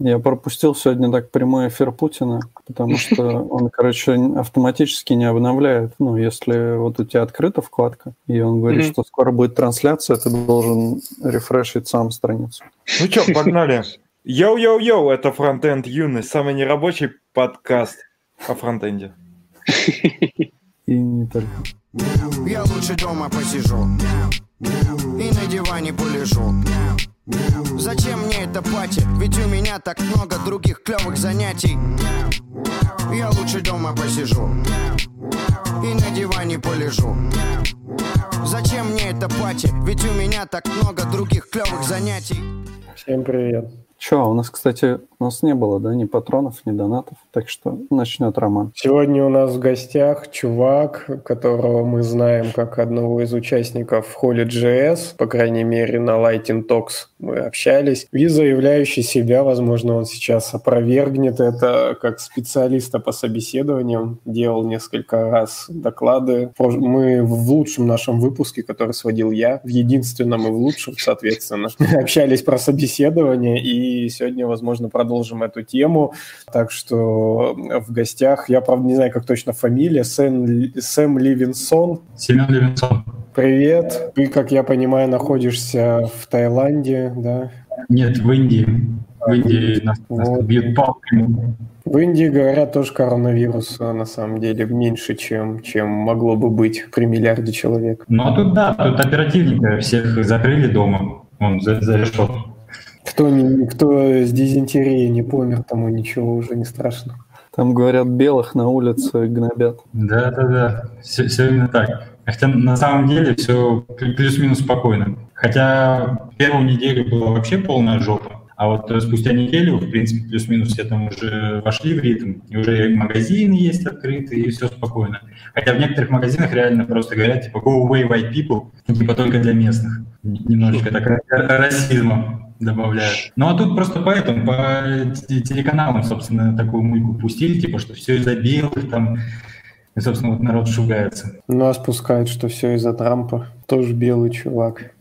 Я пропустил сегодня так прямой эфир Путина, потому что он, короче, автоматически не обновляет. Ну, если вот у тебя открыта вкладка, и он говорит, mm-hmm. что скоро будет трансляция, ты должен refresh ить сам страницу. Ну что, погнали. Йоу-йоу-йоу, это Фронтенд Юность, самый нерабочий подкаст о фронтенде. И не только. Я лучше дома посижу и на диване полежу. Зачем мне это пати? Ведь у меня так много других клевых занятий. Я лучше дома посижу и на диване полежу. Зачем мне это пати? Ведь у меня так много других клевых занятий. Всем привет. Че, у нас, кстати, у нас не было, да, ни патронов, ни донатов, так что начнет Роман. Сегодня у нас в гостях чувак, которого мы знаем как одного из участников Holy.js, по крайней мере, на Lighting Talks мы общались, и заявляющий себя, возможно, он сейчас опровергнет это как специалиста по собеседованиям, делал несколько раз доклады. Мы в лучшем нашем выпуске, который сводил я, в единственном и в лучшем, соответственно, общались про собеседование, и сегодня, возможно, продолжим эту тему. Так что в гостях, я, правда, не знаю, как точно фамилия, Сэм, Сэм Ливинсон. Семен Ливинсон. Привет. Ты, как я понимаю, находишься в Таиланде, да? Нет, в Индии. В Индии нас, вот. бьют палками. В Индии, говорят, тоже коронавирус на самом деле меньше, чем, чем могло бы быть при миллиарде человек. Ну, а тут да, тут оперативника всех закрыли дома, он за, за решетку. Кто, не, кто с дизентерией не помер, тому ничего уже не страшно. Там, говорят, белых на улице гнобят. Да-да-да, все, все именно так. Хотя на самом деле все плюс-минус спокойно. Хотя первую неделю была вообще полная жопа. А вот спустя неделю, в принципе, плюс-минус все там уже вошли в ритм, и уже магазины есть открыты, и все спокойно. Хотя в некоторых магазинах реально просто говорят, типа, go away white people, типа только для местных. Немножечко так расизма добавляют. Ну а тут просто поэтому, по телеканалам, собственно, такую мульку пустили, типа, что все из-за белых, там, и, собственно, вот народ шугается. Ну, а спускают, что все из-за Трампа. Тоже белый чувак.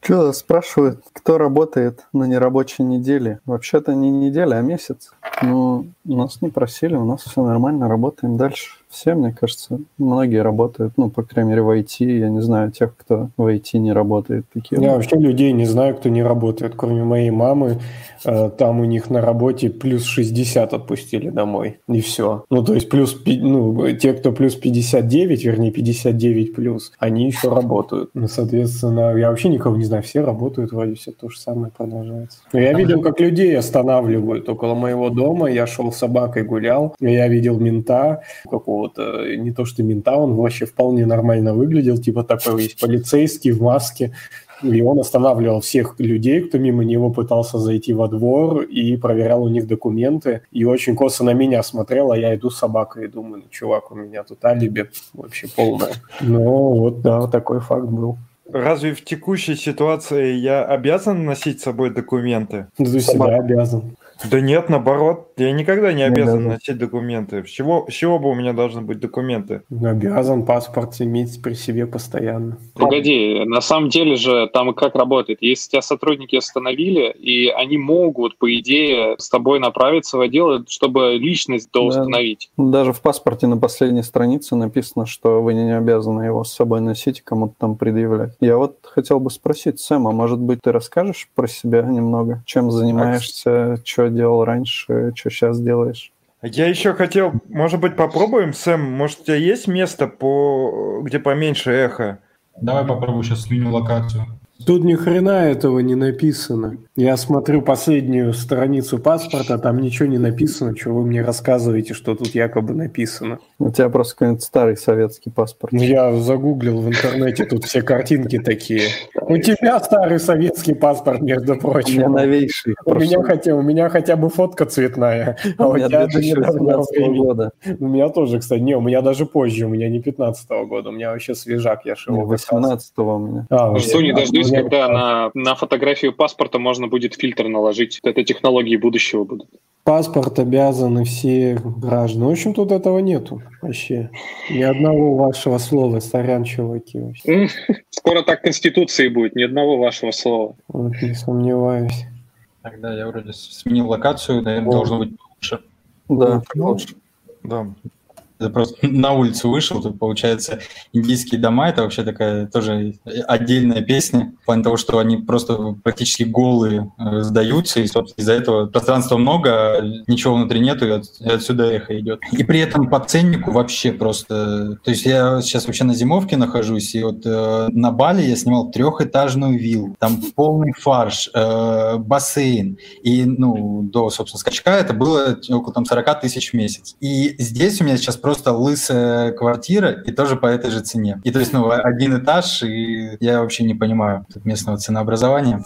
Что спрашивают, кто работает на нерабочей неделе? Вообще-то не неделя, а месяц. Ну, нас не просили, у нас все нормально, работаем дальше все, мне кажется, многие работают, ну, по крайней мере, в IT. Я не знаю тех, кто в IT не работает. Такие я вообще людей не знаю, кто не работает, кроме моей мамы. Э, там у них на работе плюс 60 отпустили домой, и все. Ну, то есть плюс, ну, те, кто плюс 59, вернее, 59 плюс, они еще работают. Ну, соответственно, я вообще никого не знаю, все работают, вроде все то же самое продолжается. Но я видел, как людей останавливают около моего дома. Я шел с собакой гулял, я видел мента какого какого-то, не то что мента, он вообще вполне нормально выглядел, типа такой есть полицейский в маске, и он останавливал всех людей, кто мимо него пытался зайти во двор, и проверял у них документы. И очень косо на меня смотрел, а я иду с собакой и думаю, ну, чувак, у меня тут алиби вообще полное. Ну, вот, да, такой факт был. Разве в текущей ситуации я обязан носить с собой документы? Ты всегда обязан. Да нет, наоборот, я никогда не обязан не носить документы. С чего, с чего бы у меня должны быть документы? Обязан паспорт иметь при себе постоянно. Погоди, на самом деле же там как работает? Если тебя сотрудники остановили, и они могут, по идее, с тобой направиться в отдел, чтобы личность да. установить. Даже в паспорте на последней странице написано, что вы не обязаны его с собой носить и кому-то там предъявлять. Я вот хотел бы спросить, Сэм, а может быть ты расскажешь про себя немного? Чем занимаешься, что делал раньше, что сейчас делаешь. Я еще хотел, может быть, попробуем, Сэм, может, у тебя есть место, по... где поменьше эхо? Давай попробую сейчас сменю локацию. Тут ни хрена этого не написано. Я смотрю последнюю страницу паспорта, там ничего не написано, что вы мне рассказываете, что тут якобы написано. У тебя просто какой-нибудь старый советский паспорт. Ну, я загуглил в интернете, тут все картинки такие. У тебя старый советский паспорт, между прочим. У меня новейший. У меня, хотя, у меня хотя бы фотка цветная, а у, тебя до недавнего года. У меня тоже, кстати, не, у меня даже позже, у меня не 15 -го года, у меня вообще свежак, я шел. 18 у меня. А, Жду, не дождусь, когда на, на фотографию паспорта можно можно будет фильтр наложить. Это технологии будущего будут. Паспорт обязаны все граждане. В общем, тут этого нету вообще. Ни одного вашего слова. Сорян, чуваки. Скоро так Конституции будет. Ни одного вашего слова. Вот, не сомневаюсь. Тогда я вроде сменил локацию, наверное, должно быть лучше. Да, Ну, лучше. Да. Я просто на улицу вышел, тут получается индийские дома, это вообще такая тоже отдельная песня, в плане того, что они просто практически голые э, сдаются, и, собственно, из-за этого пространства много, а ничего внутри нету, и, от- и отсюда эхо идет. И при этом по ценнику вообще просто... То есть я сейчас вообще на зимовке нахожусь, и вот э, на Бали я снимал трехэтажную виллу, там полный фарш, э, бассейн, и, ну, до, собственно, скачка это было около там 40 тысяч в месяц. И здесь у меня сейчас просто лысая квартира, и тоже по этой же цене. И то есть, ну, один этаж, и я вообще не понимаю местного ценообразования.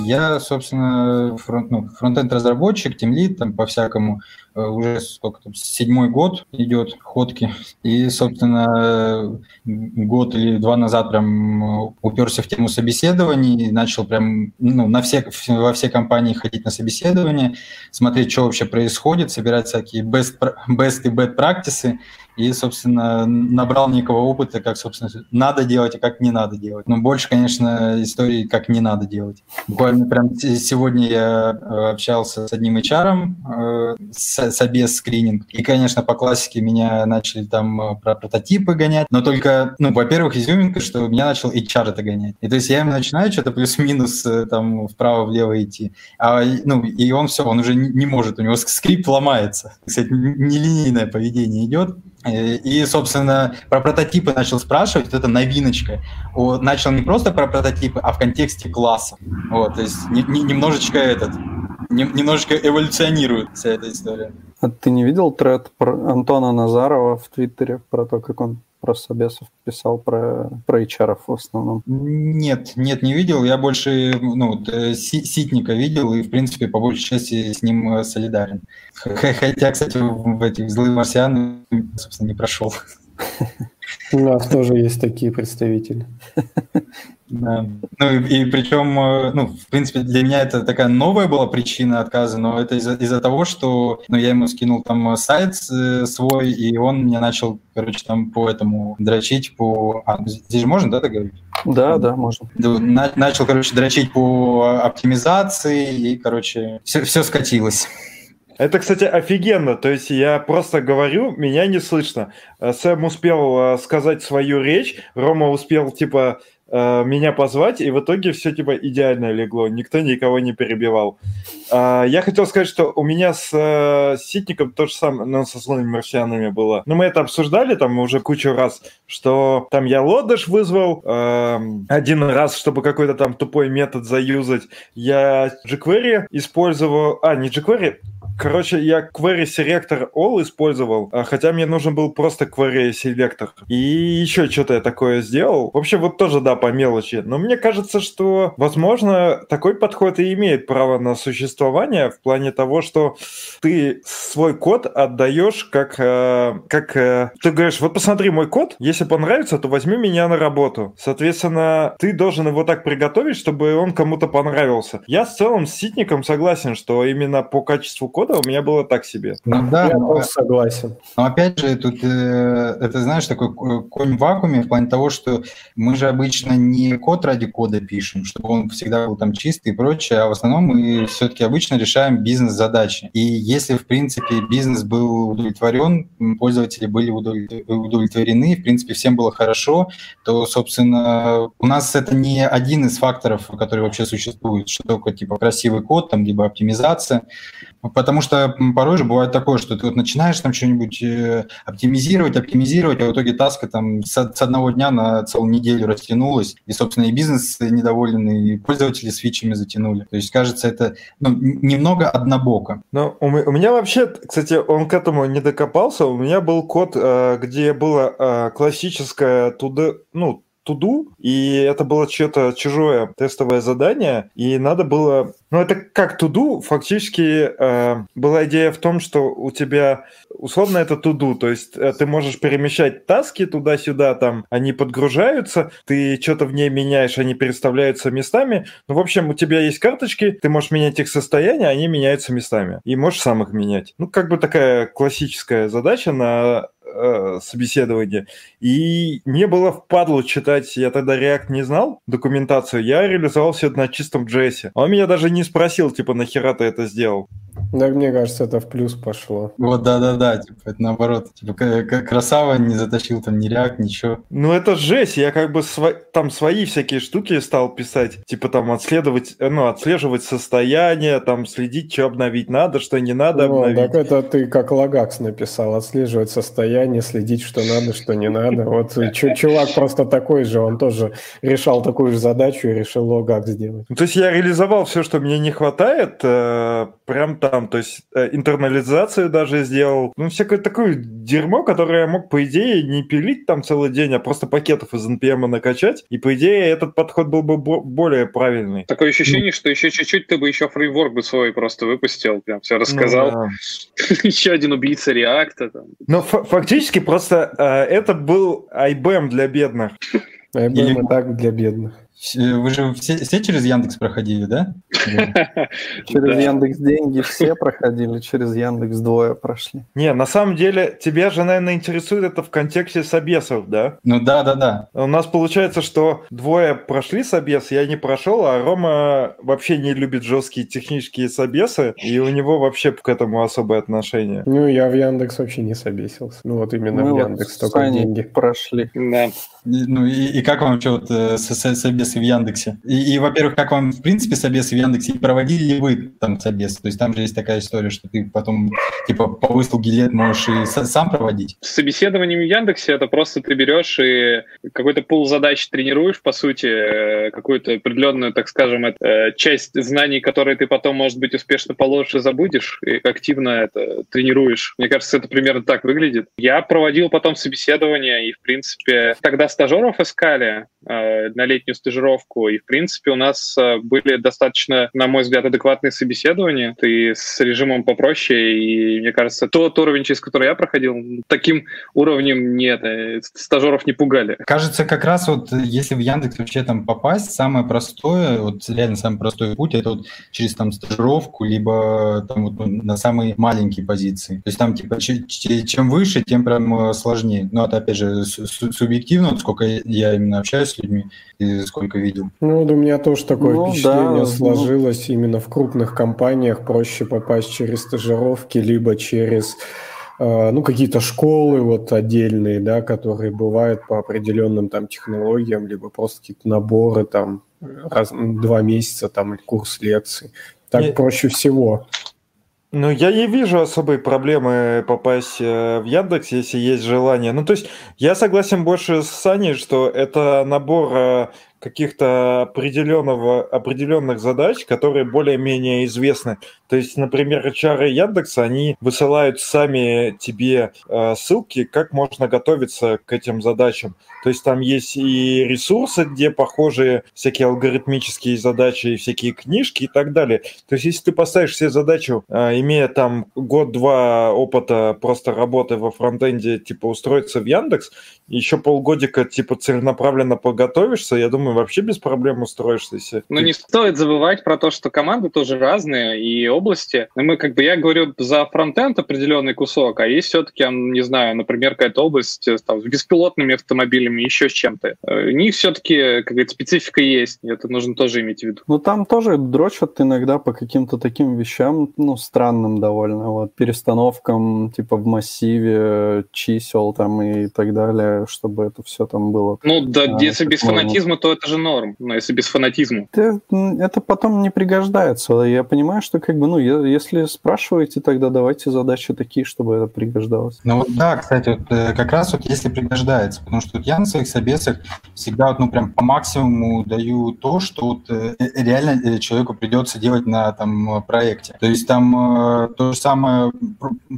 Я, собственно, фронт, ну, фронтенд-разработчик, тимлид, там по-всякому, уже сколько там, седьмой год идет ходки. И, собственно, э, год или два назад прям э, уперся в тему собеседований, начал прям ну, на все, во все компании ходить на собеседование, смотреть, что вообще происходит, собирать всякие best, best и bad practices, и, собственно, набрал некого опыта, как, собственно, надо делать и как не надо делать. Но больше, конечно, истории, как не надо делать. Буквально прям сегодня я э, общался с одним HR, э, с, собес скрининг, и, конечно, по классике меня начали там э, про прототипы гонять, но только, ну, во-первых, изюминка, что меня начал HR это гонять. И то есть я ему начинаю что-то плюс-минус э, там вправо-влево идти, а, ну, и он все, он уже не может, у него скрипт ломается. Кстати, нелинейное поведение идет. Э, И, собственно, про прототипы начал спрашивать, вот это новиночка. О, Начал не просто про прототипы, а в контексте класса. Вот, то есть не- не- немножечко этот, нем- немножечко эволюционирует вся эта история. А ты не видел тред про Антона Назарова в Твиттере про то, как он про собесов писал про, про HR в основном? Нет, нет, не видел. Я больше ну, Ситника видел и, в принципе, по большей части с ним э, солидарен. Хотя, кстати, в в этих «Злые марсианы», собственно, не прошел. У нас тоже есть такие представители. Да. Ну и, и причем, э, ну, в принципе, для меня это такая новая была причина отказа, но это из-за из-за того, что ну, я ему скинул там э, сайт э, свой, и он мне начал, короче, там по этому дрочить по... А, здесь же можно, да, так говорить? Да, да, можно. На- начал, короче, дрочить по оптимизации, и, короче, все, все скатилось. Это, кстати, офигенно. То есть я просто говорю, меня не слышно. Сэм успел сказать свою речь, Рома успел, типа, э, меня позвать, и в итоге все, типа, идеально легло. Никто никого не перебивал. А, Я хотел сказать, что у меня с э, Ситником то же самое, но со злыми марсианами было. Ну, мы это обсуждали там уже кучу раз, что там я лодыш вызвал эм, один раз, чтобы какой-то там тупой метод заюзать. Я jQuery использовал... А, не jQuery, Короче, я query selector all использовал, а, хотя мне нужен был просто query selector. И еще что-то я такое сделал. В общем, вот тоже, да, по мелочи. Но мне кажется, что, возможно, такой подход и имеет право на существование в плане того, что ты свой код отдаешь как... э, как э, ты говоришь, вот посмотри мой код, если понравится, то возьми меня на работу. Соответственно, ты должен его так приготовить, чтобы он кому-то понравился. Я в целом с Ситником согласен, что именно по качеству кода у меня было так себе. Ну да, Я но- согласен. Но опять же, тут э, это, знаешь, такой ко- конь в вакууме в плане того, что мы же обычно не код ради кода пишем, чтобы он всегда был там чистый и прочее, а в основном мы все-таки обычно решаем бизнес-задачи. И если, в принципе, бизнес был удовлетворен, пользователи были удовлет- удовлетворены, в принципе, всем было хорошо, то, собственно, у нас это не один из факторов, который вообще существует, что только типа красивый код, там, либо оптимизация, Потому что порой же бывает такое, что ты вот начинаешь там что-нибудь э, оптимизировать, оптимизировать, а в итоге таска там с, одного дня на целую неделю растянулась, и, собственно, и бизнес недоволен, и пользователи с фичами затянули. То есть, кажется, это ну, немного однобоко. Ну, у, у меня вообще, кстати, он к этому не докопался. У меня был код, э, где было э, классическое туда, ну, туду, и это было что-то чужое тестовое задание, и надо было... Ну, это как туду, фактически э, была идея в том, что у тебя условно это туду, то есть э, ты можешь перемещать таски туда-сюда, там они подгружаются, ты что-то в ней меняешь, они переставляются местами. Ну, в общем, у тебя есть карточки, ты можешь менять их состояние, они меняются местами. И можешь сам их менять. Ну, как бы такая классическая задача на э, собеседование. И мне было впадло читать, я тогда React не знал, документацию, я реализовал все это на чистом JS. Он меня даже не спросил, типа, нахера ты это сделал. Да, мне кажется, это в плюс пошло. Вот, да-да-да, типа, это наоборот. Типа, красава не затащил там ни React, ничего. Ну, это жесть, я как бы сво... там свои всякие штуки стал писать, типа там отследовать, ну, отслеживать состояние, там следить, что обновить надо, что не надо ну, обновить. Так это ты как Лагакс написал, отслеживать состояние, следить, что надо, что не надо. Вот чувак просто такой же, он тоже решал такую же задачу и решил Лагакс сделать. Ну, то есть я реализовал все, что мне не хватает, э, прям там, то есть э, интернализацию даже сделал, ну, всякое такое дерьмо, которое я мог, по идее, не пилить там целый день, а просто пакетов из NPM накачать, и, по идее, этот подход был бы более правильный. Такое ощущение, что еще чуть-чуть ты бы еще фреймворк бы свой просто выпустил, прям все рассказал. Ну, да. еще один убийца реакта. Ну, фактически просто э, это был IBM для бедных. IBM Или... и так для бедных. Вы же все, все через Яндекс проходили, да? Через Яндекс деньги все проходили, через Яндекс двое прошли. Не, на самом деле, тебя же, наверное, интересует это в контексте собесов, да? Ну да, да, да. У нас получается, что двое прошли собес, я не прошел, а Рома вообще не любит жесткие технические собесы, и у него вообще к этому особое отношение. Ну, я в Яндекс вообще не собесился. Ну, вот именно в Яндекс только деньги прошли. Да. Ну, и, как вам вот э, собес собесы в Яндексе? И, и во-первых, как вам, в принципе, собесы в Яндексе? И проводили ли вы там собесы? То есть там же есть такая история, что ты потом, типа, по выслуге лет можешь и сам проводить? Собеседование в Яндексе – это просто ты берешь и какой-то пул задач тренируешь, по сути, э, какую-то определенную, так скажем, э, часть знаний, которые ты потом, может быть, успешно положишь и забудешь, и активно это тренируешь. Мне кажется, это примерно так выглядит. Я проводил потом собеседование, и, в принципе, тогда стажеров искали э, на летнюю стажировку, стажировку. И, в принципе, у нас э, были достаточно, на мой взгляд, адекватные собеседования. Ты с режимом попроще, и, мне кажется, тот уровень, через который я проходил, таким уровнем нет, э, стажеров не пугали. Кажется, как раз вот если в Яндекс вообще там попасть, самое простое, вот реально самый простой путь, это вот через там стажировку, либо там вот на самые маленькие позиции. То есть там типа чем выше, тем прям э, сложнее. Но это опять же субъективно, сколько я именно общаюсь с людьми, и сколько только видел. Ну, вот у меня тоже такое ну, впечатление да, сложилось. Ну... Именно в крупных компаниях проще попасть через стажировки, либо через э, ну, какие-то школы вот отдельные, да, которые бывают по определенным там технологиям, либо просто какие-то наборы там раз, два месяца там курс лекций. Так Нет. проще всего. Ну, я не вижу особой проблемы попасть э, в Яндекс, если есть желание. Ну, то есть, я согласен больше с Саней, что это набор э, каких-то определенного, определенных задач, которые более-менее известны. То есть, например, HR Яндекса, они высылают сами тебе э, ссылки, как можно готовиться к этим задачам. То есть там есть и ресурсы, где похожие всякие алгоритмические задачи, и всякие книжки и так далее. То есть если ты поставишь себе задачу, э, имея там год-два опыта просто работы во фронтенде, типа устроиться в Яндекс, еще полгодика типа целенаправленно подготовишься, я думаю, вообще без проблем устроишься. Если Но не стоит забывать про то, что команды тоже разные, и области. Мы, как бы, я говорю за фронтенд определенный кусок, а есть все-таки, не знаю, например, какая-то область э, там, с беспилотными автомобилями, еще с чем-то. Э, у них все-таки какая-то специфика есть, это нужно тоже иметь в виду. Ну, там тоже дрочат иногда по каким-то таким вещам, ну, странным довольно, вот, перестановкам, типа, в массиве чисел там и так далее, чтобы это все там было. Ну, да, а, если без фанатизма, то это же норм, но если без фанатизма. Это, это потом не пригождается. Я понимаю, что как бы, ну, если спрашиваете, тогда давайте задачи такие, чтобы это пригождалось. Ну вот да, кстати, вот, э, как раз вот если пригождается, потому что вот я на своих собесах всегда вот, ну, прям по максимуму даю то, что вот э, э, реально человеку придется делать на там проекте. То есть там то же самое,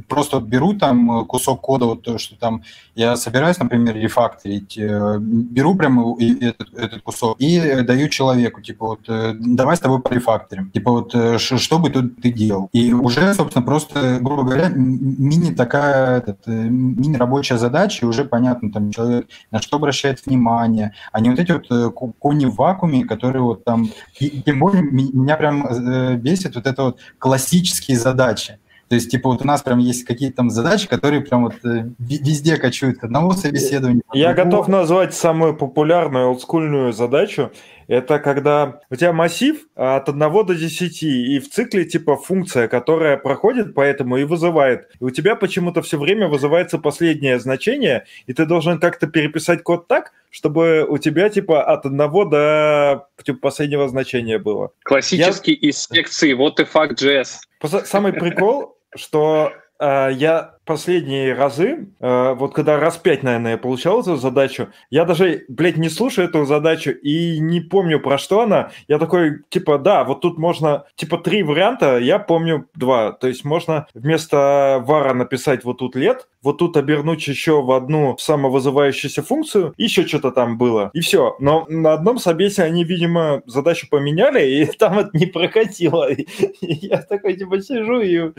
просто беру там кусок кода, вот то, что там я собираюсь, например, рефакторить, беру прямо этот, этот кусок и даю человеку, типа вот давай с тобой порефакторим. Типа вот что бы тут ты делал? И уже, собственно, просто, грубо говоря, мини такая этот, мини-рабочая задача, и уже понятно, там человек на что обращает внимание, а не вот эти вот э, кони в вакууме, которые вот там... И, тем более меня прям э, бесит вот это вот классические задачи. То есть, типа, вот у нас прям есть какие-то там задачи, которые прям вот э, везде качают одного собеседования. Я готов назвать самую популярную олдскульную задачу. Это когда у тебя массив от 1 до 10, и в цикле типа функция, которая проходит поэтому и вызывает. И у тебя почему-то все время вызывается последнее значение, и ты должен как-то переписать код так, чтобы у тебя типа от 1 до типа, последнего значения было. Классический Я... из секции вот и факт JS. Самый прикол, что э, я последние разы, э, вот когда раз пять, наверное, я получал эту задачу, я даже, блядь, не слушаю эту задачу и не помню, про что она. Я такой, типа, да, вот тут можно, типа, три варианта, я помню два. То есть можно вместо вара написать вот тут лет, вот тут обернуть еще в одну самовызывающуюся функцию, еще что-то там было, и все. Но на одном собесе они, видимо, задачу поменяли, и там это не прокатило. И я такой, типа, сижу и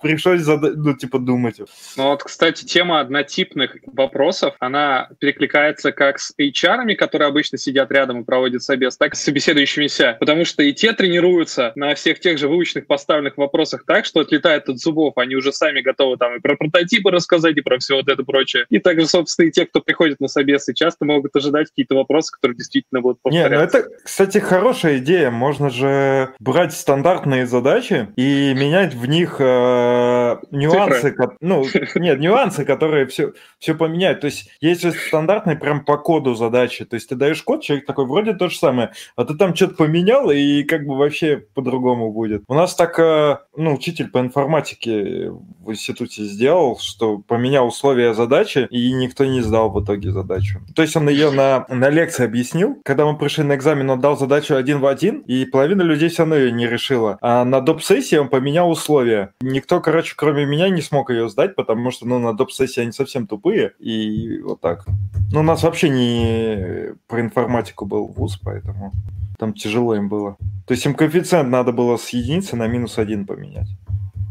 пришлось, ну, типа, думать этих. Ну вот, кстати, тема однотипных вопросов, она перекликается как с HR, которые обычно сидят рядом и проводят собес, так и с собеседующимися, потому что и те тренируются на всех тех же выученных поставленных вопросах так, что отлетает от зубов, они уже сами готовы там и про прототипы рассказать, и про все вот это прочее. И также, собственно, и те, кто приходит на собесы, часто могут ожидать какие-то вопросы, которые действительно будут повторяться. Не, ну это, кстати, хорошая идея. Можно же брать стандартные задачи и менять в них э, нюансы, ну, нет, нюансы, которые все, все поменяют. То есть есть же стандартные прям по коду задачи. То есть ты даешь код, человек такой, вроде то же самое, а ты там что-то поменял, и как бы вообще по-другому будет. У нас так, э, ну, учитель по информатике в институте сделал, что поменял условия задачи, и никто не сдал в итоге задачу. То есть он ее на, на лекции объяснил. Когда мы пришли на экзамен, он дал задачу один в один, и половина людей все равно ее не решила. А на доп-сессии он поменял условия. Никто, короче, кроме меня не смог ее сдать, потому что, ну, на доп-сессии они совсем тупые, и вот так. Ну, у нас вообще не про информатику был вуз, поэтому там тяжело им было. То есть им коэффициент надо было с единицы на минус один поменять.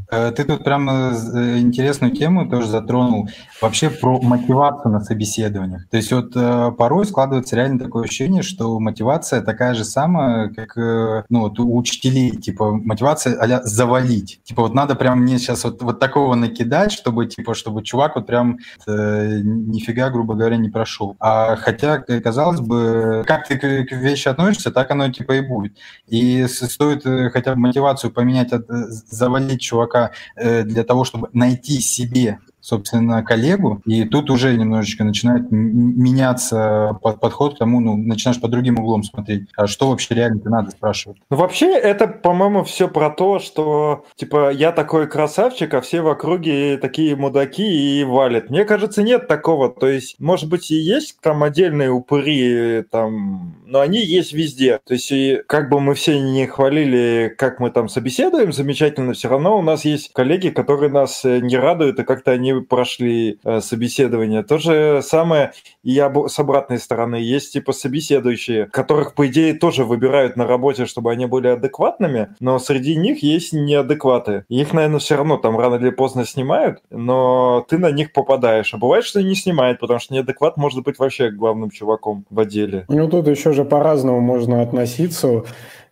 Э, ты тут прям э, интересную тему тоже затронул. Вообще про мотивацию на собеседованиях. То есть вот э, порой складывается реально такое ощущение, что мотивация такая же самая, как ну, вот у учителей. Типа мотивация а завалить. Типа вот надо прям мне сейчас вот, вот такого накидать, чтобы типа чтобы чувак вот прям э, нифига, грубо говоря, не прошел. А хотя, казалось бы, как ты к вещи относишься, так оно типа и будет. И стоит хотя бы мотивацию поменять от завалить чувака пока э, для того, чтобы найти себе собственно, коллегу, и тут уже немножечко начинает меняться подход к тому, ну, начинаешь под другим углом смотреть, а что вообще реально-то надо спрашивать. Ну, вообще, это, по-моему, все про то, что, типа, я такой красавчик, а все в округе такие мудаки и валят. Мне кажется, нет такого, то есть, может быть, и есть там отдельные упыри, там, но они есть везде. То есть, и как бы мы все не хвалили, как мы там собеседуем замечательно, все равно у нас есть коллеги, которые нас э, не радуют, и как-то они прошли э, собеседование. То же самое и об, с обратной стороны. Есть типа собеседующие, которых, по идее, тоже выбирают на работе, чтобы они были адекватными, но среди них есть неадекваты. Их, наверное, все равно там рано или поздно снимают, но ты на них попадаешь. А бывает, что не снимают, потому что неадекват может быть вообще главным чуваком в отделе. Ну, тут еще же по-разному можно относиться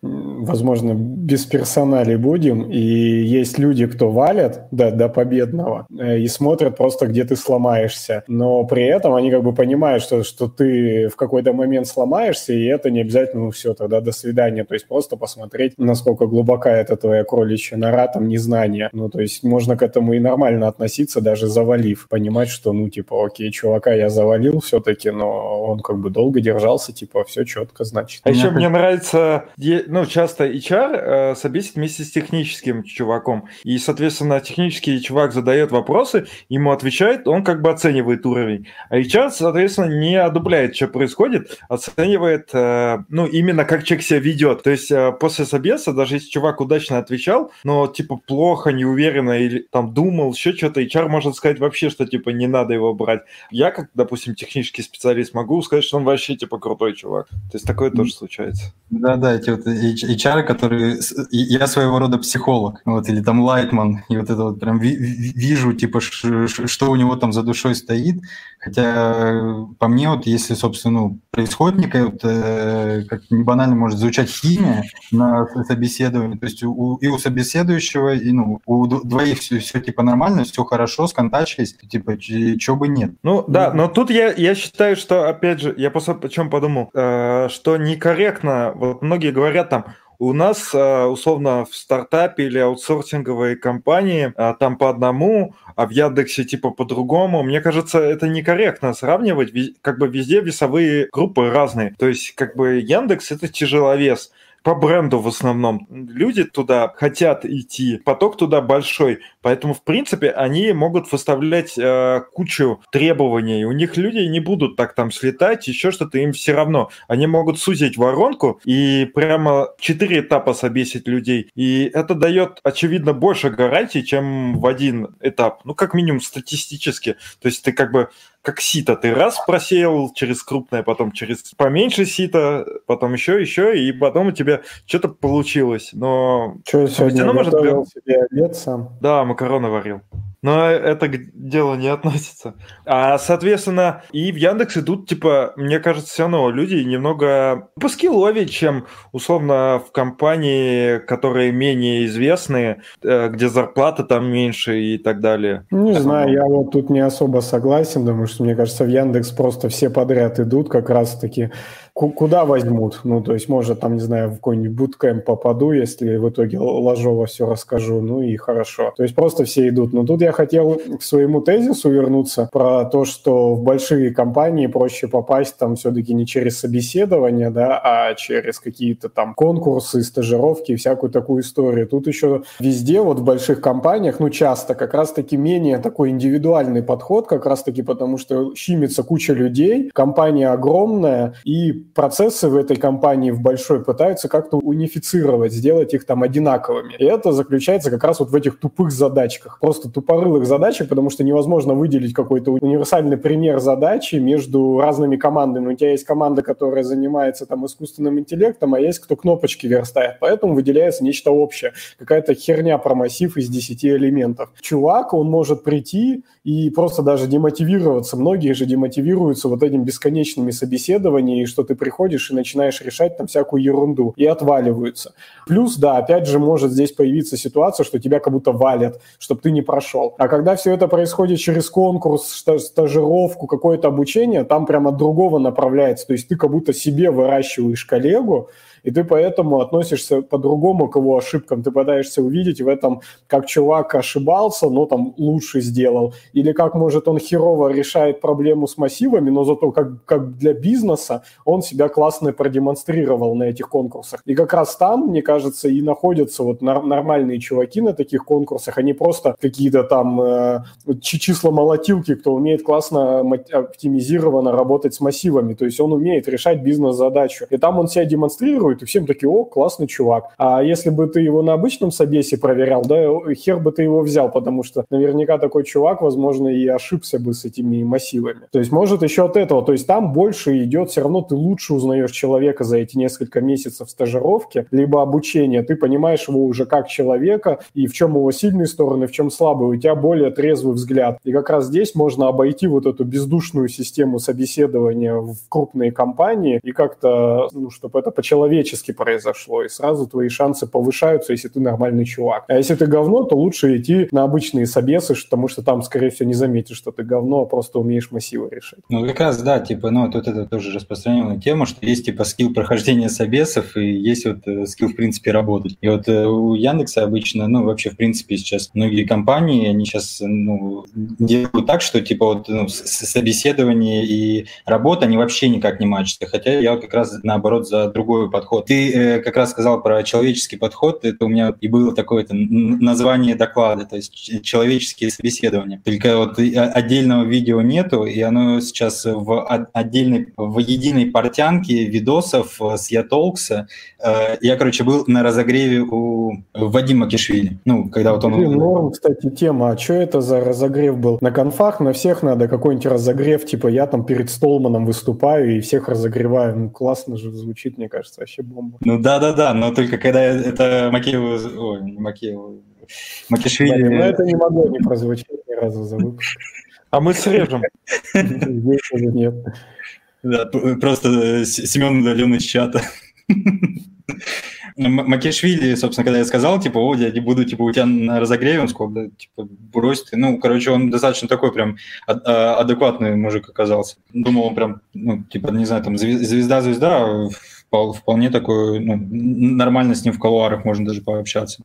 возможно, без персоналей будем, и есть люди, кто валят до, до победного э, и смотрят просто, где ты сломаешься. Но при этом они как бы понимают, что, что ты в какой-то момент сломаешься, и это не обязательно, ну все, тогда до свидания. То есть просто посмотреть, насколько глубока эта твоя кроличья нора, там, незнание. Ну, то есть можно к этому и нормально относиться, даже завалив. Понимать, что, ну, типа, окей, чувака я завалил все-таки, но он как бы долго держался, типа, все четко, значит. А еще мне нравится, ну, часто HR э, собесит вместе с техническим чуваком. И, соответственно, технический чувак задает вопросы, ему отвечает, он как бы оценивает уровень. А HR, соответственно, не одупляет, что происходит, оценивает, э, ну, именно как человек себя ведет. То есть э, после собеса, даже если чувак удачно отвечал, но, типа, плохо, неуверенно или там думал, еще что-то, HR может сказать вообще, что, типа, не надо его брать. Я, как, допустим, технический специалист, могу сказать, что он вообще, типа, крутой чувак. То есть такое тоже случается. Да-да, эти вот HR, которые... Я своего рода психолог, вот, или там лайтман, и вот это вот прям вижу, типа, что у него там за душой стоит, хотя по мне вот, если, собственно, ну, происходит некая, вот, э, как не банально может звучать химия на собеседовании, то есть у, и у собеседующего, и ну, у двоих все, все типа нормально, все хорошо, сконтачились, типа, чего бы нет. Ну, да, но тут я, я считаю, что, опять же, я просто о чем подумал, э, что некорректно, вот многие говорят там, у нас, э, условно, в стартапе или аутсорсинговой компании э, там по одному, а в Яндексе типа по-другому. Мне кажется, это некорректно сравнивать. Как бы везде весовые группы разные. То есть, как бы Яндекс — это тяжеловес по бренду в основном. Люди туда хотят идти, поток туда большой, поэтому, в принципе, они могут выставлять э, кучу требований. У них люди не будут так там слетать, еще что-то им все равно. Они могут сузить воронку и прямо четыре этапа собесить людей. И это дает, очевидно, больше гарантий, чем в один этап. Ну, как минимум статистически. То есть ты как бы как сито. Ты раз просеял через крупное, потом через поменьше сито, потом еще, еще, и потом у тебя что-то получилось. Но... Что, сегодня может... себе обед сам? Да, макароны варил. Но это к делу не относится. А, соответственно, и в Яндекс идут, типа, мне кажется, все равно люди немного по скиллове, чем, условно, в компании, которые менее известные, э, где зарплата там меньше и так далее. Не так знаю, я вот тут не особо согласен, потому что, мне кажется, в Яндекс просто все подряд идут как раз-таки куда возьмут? Ну, то есть, может, там, не знаю, в какой-нибудь буткэмп попаду, если в итоге Ложова все расскажу, ну и хорошо. То есть просто все идут. Но тут я хотел к своему тезису вернуться про то, что в большие компании проще попасть там все-таки не через собеседование, да, а через какие-то там конкурсы, стажировки и всякую такую историю. Тут еще везде, вот в больших компаниях, ну, часто как раз-таки менее такой индивидуальный подход, как раз-таки потому, что щимится куча людей, компания огромная, и процессы в этой компании в большой пытаются как-то унифицировать, сделать их там одинаковыми. И это заключается как раз вот в этих тупых задачках. Просто тупорылых задачек, потому что невозможно выделить какой-то универсальный пример задачи между разными командами. У тебя есть команда, которая занимается там искусственным интеллектом, а есть кто кнопочки верстает. Поэтому выделяется нечто общее. Какая-то херня про массив из 10 элементов. Чувак, он может прийти и просто даже демотивироваться. Многие же демотивируются вот этим бесконечными собеседованиями, что ты приходишь и начинаешь решать там всякую ерунду, и отваливаются. Плюс, да, опять же, может здесь появиться ситуация, что тебя как будто валят, чтобы ты не прошел. А когда все это происходит через конкурс, стажировку, какое-то обучение, там прямо от другого направляется. То есть ты как будто себе выращиваешь коллегу, и ты поэтому относишься по-другому к его ошибкам. Ты пытаешься увидеть в этом, как чувак ошибался, но там лучше сделал, или как, может, он херово решает проблему с массивами, но зато как, как для бизнеса он себя классно продемонстрировал на этих конкурсах. И как раз там, мне кажется, и находятся вот нормальные чуваки на таких конкурсах, они просто какие-то там э, числа молотилки, кто умеет классно оптимизированно работать с массивами, то есть он умеет решать бизнес-задачу. И там он себя демонстрирует, и всем такие, о, классный чувак. А если бы ты его на обычном собесе проверял, да, хер бы ты его взял, потому что наверняка такой чувак, возможно, и ошибся бы с этими массивами. То есть, может, еще от этого. То есть, там больше идет, все равно ты лучше узнаешь человека за эти несколько месяцев стажировки, либо обучения. Ты понимаешь его уже как человека, и в чем его сильные стороны, в чем слабые. У тебя более трезвый взгляд. И как раз здесь можно обойти вот эту бездушную систему собеседования в крупные компании и как-то, ну, чтобы это по-человечески по-человечески произошло, и сразу твои шансы повышаются, если ты нормальный чувак. А если ты говно, то лучше идти на обычные собесы, потому что там, скорее всего, не заметишь, что ты говно, а просто умеешь массивы решать. Ну, как раз, да, типа, ну, тут это тоже распространенная тема, что есть, типа, скилл прохождения собесов, и есть вот э, скилл, в принципе, работать. И вот э, у Яндекса обычно, ну, вообще, в принципе, сейчас многие компании, они сейчас, ну, делают так, что, типа, вот ну, собеседование и работа, они вообще никак не мачатся. Хотя я как раз, наоборот, за другой подход. Ты э, как раз сказал про человеческий подход, это у меня и было такое это название доклада, то есть человеческие собеседования. Только вот отдельного видео нету, и оно сейчас в отдельной, в единой портянке видосов с Ятолкса. Э, я, короче, был на разогреве у Вадима Кишвили. Ну, когда вот он... Блин, норм, кстати, тема. А что это за разогрев был? На конфах на всех надо какой-нибудь разогрев, типа я там перед Столманом выступаю и всех разогреваю. Ну, классно же звучит, мне кажется, вообще бомба. Ну да-да-да, но только когда это Макееву... Ой, не Макееву... Макишвили... Да, ну это не могло не прозвучать ни разу за выпуск. А мы срежем. Здесь уже нет. Да, просто Семен удален из чата. Макешвили, собственно, когда я сказал, типа, о, я не буду, типа, у тебя на разогреве, он сказал, да, типа, брось ты. Ну, короче, он достаточно такой прям а, адекватный мужик оказался. Думал, он прям, ну, типа, не знаю, там, звезда-звезда, а вполне такой, ну, нормально с ним в колуарах можно даже пообщаться.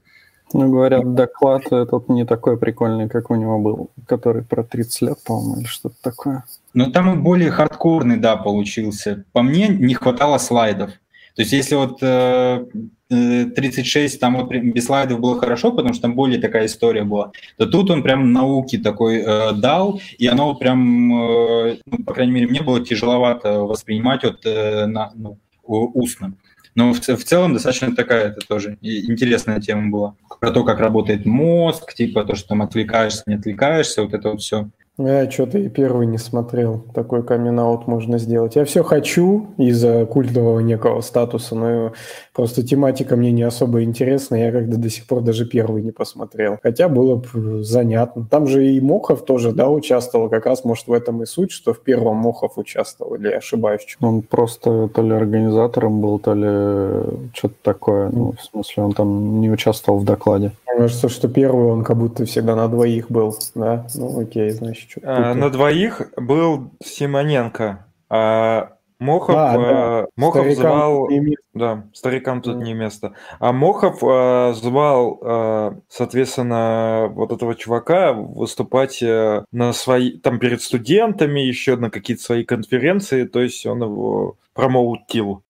Ну, говорят, доклад этот не такой прикольный, как у него был, который про 30 лет, по-моему, или что-то такое. Ну, там более хардкорный, да, получился. По мне не хватало слайдов. То есть если вот э, 36, там вот без слайдов было хорошо, потому что там более такая история была, то тут он прям науки такой э, дал, и оно прям, э, ну, по крайней мере, мне было тяжеловато воспринимать вот э, на, ну, устно. Но в, в целом достаточно такая это тоже интересная тема была. Про то, как работает мозг, типа то, что там отвлекаешься, не отвлекаешься, вот это вот все. Я что-то и первый не смотрел. Такой камин можно сделать. Я все хочу из-за культового некого статуса, но просто тематика мне не особо интересна. Я когда до сих пор даже первый не посмотрел. Хотя было бы занятно. Там же и Мохов тоже, да, участвовал. Как раз, может, в этом и суть, что в первом Мохов участвовал. Или я ошибаюсь? Он просто то ли организатором был, то ли что-то такое. Ну, в смысле, он там не участвовал в докладе. Мне кажется, что первый он как будто всегда на двоих был, да? Ну, окей, значит, что а, На двоих был Симоненко, а Мохов, а, да. Мохов старикам звал... Да, старикам тут да. не место. А Мохов э, звал, э, соответственно, вот этого чувака выступать э, на свои... Там перед студентами, еще на какие-то свои конференции, то есть он его промоутил.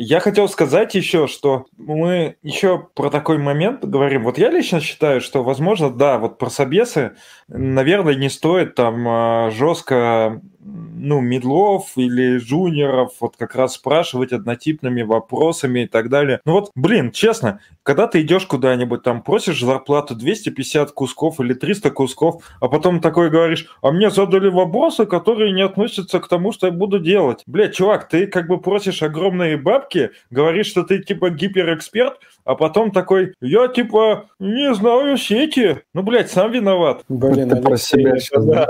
Я хотел сказать еще, что мы еще про такой момент говорим. Вот я лично считаю, что, возможно, да, вот про собесы, наверное, не стоит там а, жестко ну, медлов или джуниоров вот как раз спрашивать однотипными вопросами и так далее. Ну вот, блин, честно, когда ты идешь куда-нибудь, там просишь зарплату 250 кусков или 300 кусков, а потом такой говоришь, а мне задали вопросы, которые не относятся к тому, что я буду делать. Блядь, чувак, ты как бы просишь огромные бабки, говоришь, что ты типа гиперэксперт, а потом такой, я типа не знаю сети. Ну, блядь, сам виноват. Блин, ты про себя сейчас, да?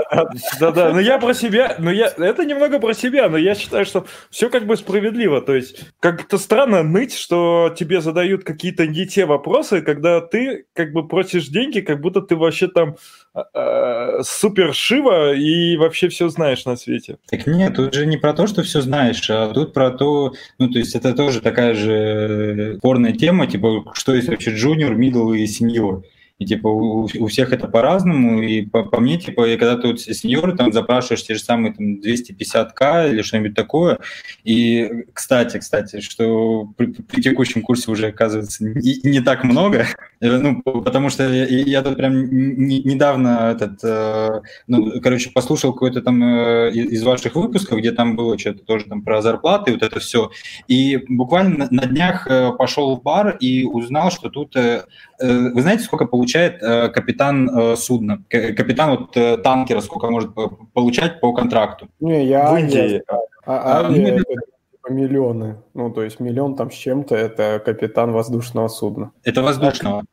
Да-да, но я про себя, но я, это немного про себя, но я считаю, что все как бы справедливо. То есть как-то странно ныть, что тебе задают какие-то не те вопросы, когда ты как бы просишь деньги, как будто ты вообще там э, супер шива и вообще все знаешь на свете. Так нет, тут же не про то, что все знаешь, а тут про то, ну то есть это тоже такая же спорная тема, типа что есть вообще джуниор, мидл и сеньор. И типа у, у всех это по-разному, и по, по мне, типа, и когда ты вот сеньоры там запрашиваешь те же самые там 250к или что-нибудь такое. И, кстати, кстати, что при, при текущем курсе уже оказывается не, не так много, ну, потому что я, я тут прям не, недавно этот, э, ну, короче, послушал какой-то там э, из ваших выпусков, где там было что-то тоже там про зарплаты, вот это все. И буквально на, на днях э, пошел в бар и узнал, что тут, э, э, вы знаете, сколько получается получает э, капитан э, судна, капитан вот э, танкера, сколько может получать по контракту? Не, я... В Индии. А, а, а, это типа миллионы. Ну, то есть миллион там с чем-то – это капитан воздушного судна. Это воздушного?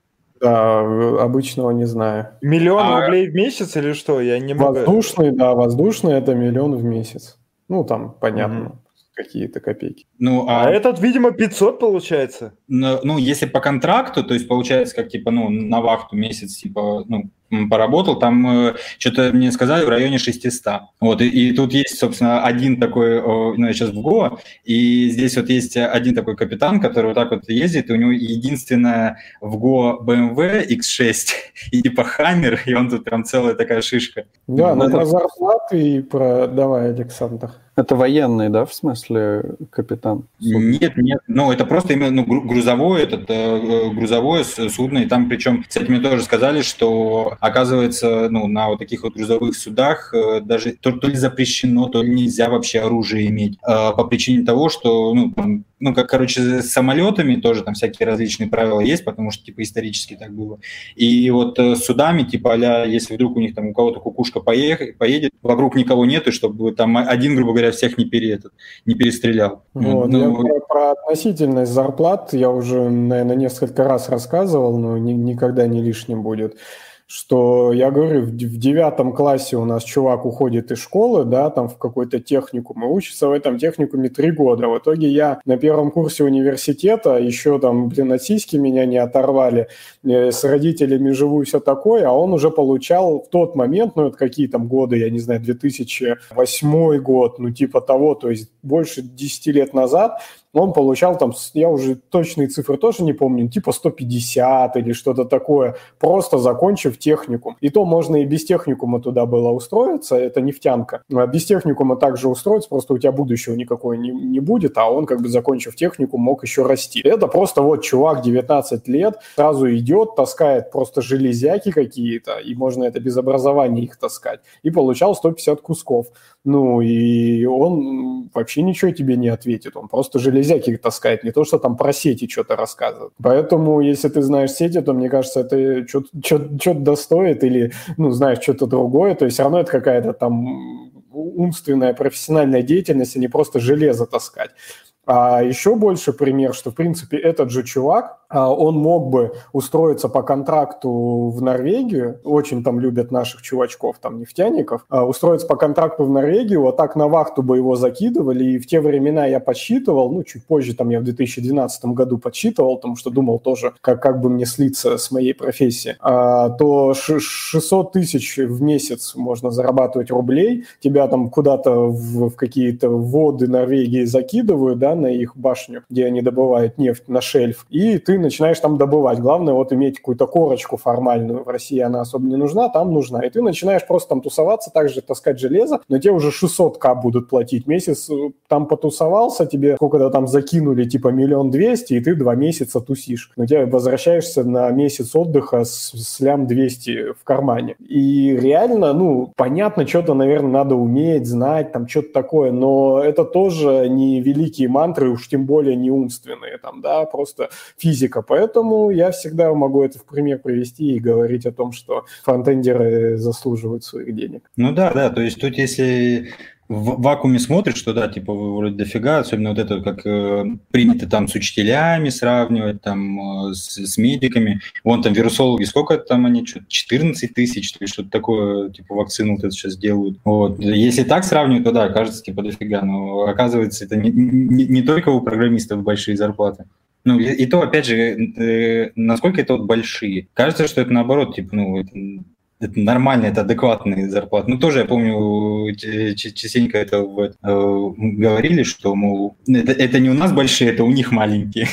Да, обычного не знаю. Миллион а... рублей в месяц или что? Я не могу... Воздушный, да, воздушный – это миллион в месяц. Ну, там, понятно. Какие-то копейки. Ну, а, а этот, видимо, 500 получается. Ну, ну, если по контракту, то есть получается как, типа, ну, на вахту месяц, типа, ну, поработал, там э, что-то мне сказали в районе 600. Вот, и, и тут есть, собственно, один такой, ну, я сейчас в Го, и здесь вот есть один такой капитан, который вот так вот ездит, и у него единственная в Го BMW X6 и типа Хаммер, и он тут прям целая такая шишка. Да, ну, про зарплаты и про... Давай, Александр. Это военный, да, в смысле капитан? Судна? Нет, нет, ну это просто именно ну, грузовое, этот, э, грузовое судно, и там причем, кстати, мне тоже сказали, что оказывается, ну, на вот таких вот грузовых судах э, даже то, то ли запрещено, то ли нельзя вообще оружие иметь, э, по причине того, что, ну, там, ну, как, короче, с самолетами тоже там всякие различные правила есть, потому что, типа, исторически так было. И вот э, с судами, типа, а если вдруг у них там у кого-то кукушка поехать, поедет, вокруг никого нет, и чтобы там один, грубо говоря, всех не, пере, этот, не перестрелял. Вот, ну, я про, про относительность зарплат я уже, наверное, несколько раз рассказывал, но ни, никогда не лишним будет что я говорю, в девятом классе у нас чувак уходит из школы, да, там в какой-то техникум, и учится в этом техникуме три года. В итоге я на первом курсе университета, еще там, блин, от сиськи меня не оторвали, э, с родителями живу и все такое, а он уже получал в тот момент, ну, это какие там годы, я не знаю, 2008 год, ну, типа того, то есть больше 10 лет назад, он получал там, я уже точные цифры тоже не помню, типа 150 или что-то такое, просто закончив техникум. И то можно и без техникума туда было устроиться, это нефтянка. А без техникума также устроиться, просто у тебя будущего никакого не, не будет, а он как бы закончив техникум мог еще расти. Это просто вот чувак 19 лет сразу идет, таскает просто железяки какие-то, и можно это без образования их таскать, и получал 150 кусков. Ну, и он вообще ничего тебе не ответит, он просто железяки таскает, не то, что там про сети что-то рассказывает. Поэтому, если ты знаешь сети, то, мне кажется, это что-то достоит или, ну, знаешь, что-то другое, то есть все равно это какая-то там умственная, профессиональная деятельность, а не просто железо таскать. А еще больше пример, что, в принципе, этот же чувак, он мог бы устроиться по контракту в Норвегию, очень там любят наших чувачков, там, нефтяников, а, устроиться по контракту в Норвегию, вот так на вахту бы его закидывали, и в те времена я подсчитывал, ну, чуть позже, там, я в 2012 году подсчитывал, потому что думал тоже, как, как бы мне слиться с моей профессией, а, то 600 тысяч в месяц можно зарабатывать рублей, тебя там куда-то в, в какие-то воды Норвегии закидывают, да, на их башню, где они добывают нефть на шельф, и ты начинаешь там добывать. Главное вот иметь какую-то корочку формальную. В России она особо не нужна, там нужна. И ты начинаешь просто там тусоваться, также таскать железо, но тебе уже 600к будут платить. Месяц э, там потусовался, тебе сколько-то там закинули, типа миллион двести, и ты два месяца тусишь. Но тебе возвращаешься на месяц отдыха с, с лям 200 в кармане. И реально, ну, понятно, что-то, наверное, надо уметь, знать, там что-то такое, но это тоже не великие мантры, уж тем более не умственные, там, да, просто физика. Поэтому я всегда могу это в пример привести и говорить о том, что фронтендеры заслуживают своих денег. Ну да, да, то есть тут если в вакууме смотришь, что да, типа вроде дофига, особенно вот это, как э, принято там с учителями сравнивать, там э, с, с медиками. Вон там вирусологи, сколько там они, что 14 тысяч, то что-то такое, типа вакцину вот это сейчас делают. Вот. Если так сравнивать, то да, кажется, типа дофига, но оказывается, это не, не, не только у программистов большие зарплаты. Ну, и, и то, опять же, э, насколько это вот большие. Кажется, что это наоборот, типа, ну, это это нормально, это адекватные зарплаты. Ну, тоже я помню, частенько это э, говорили, что, мол, это, это не у нас большие, это у них маленькие.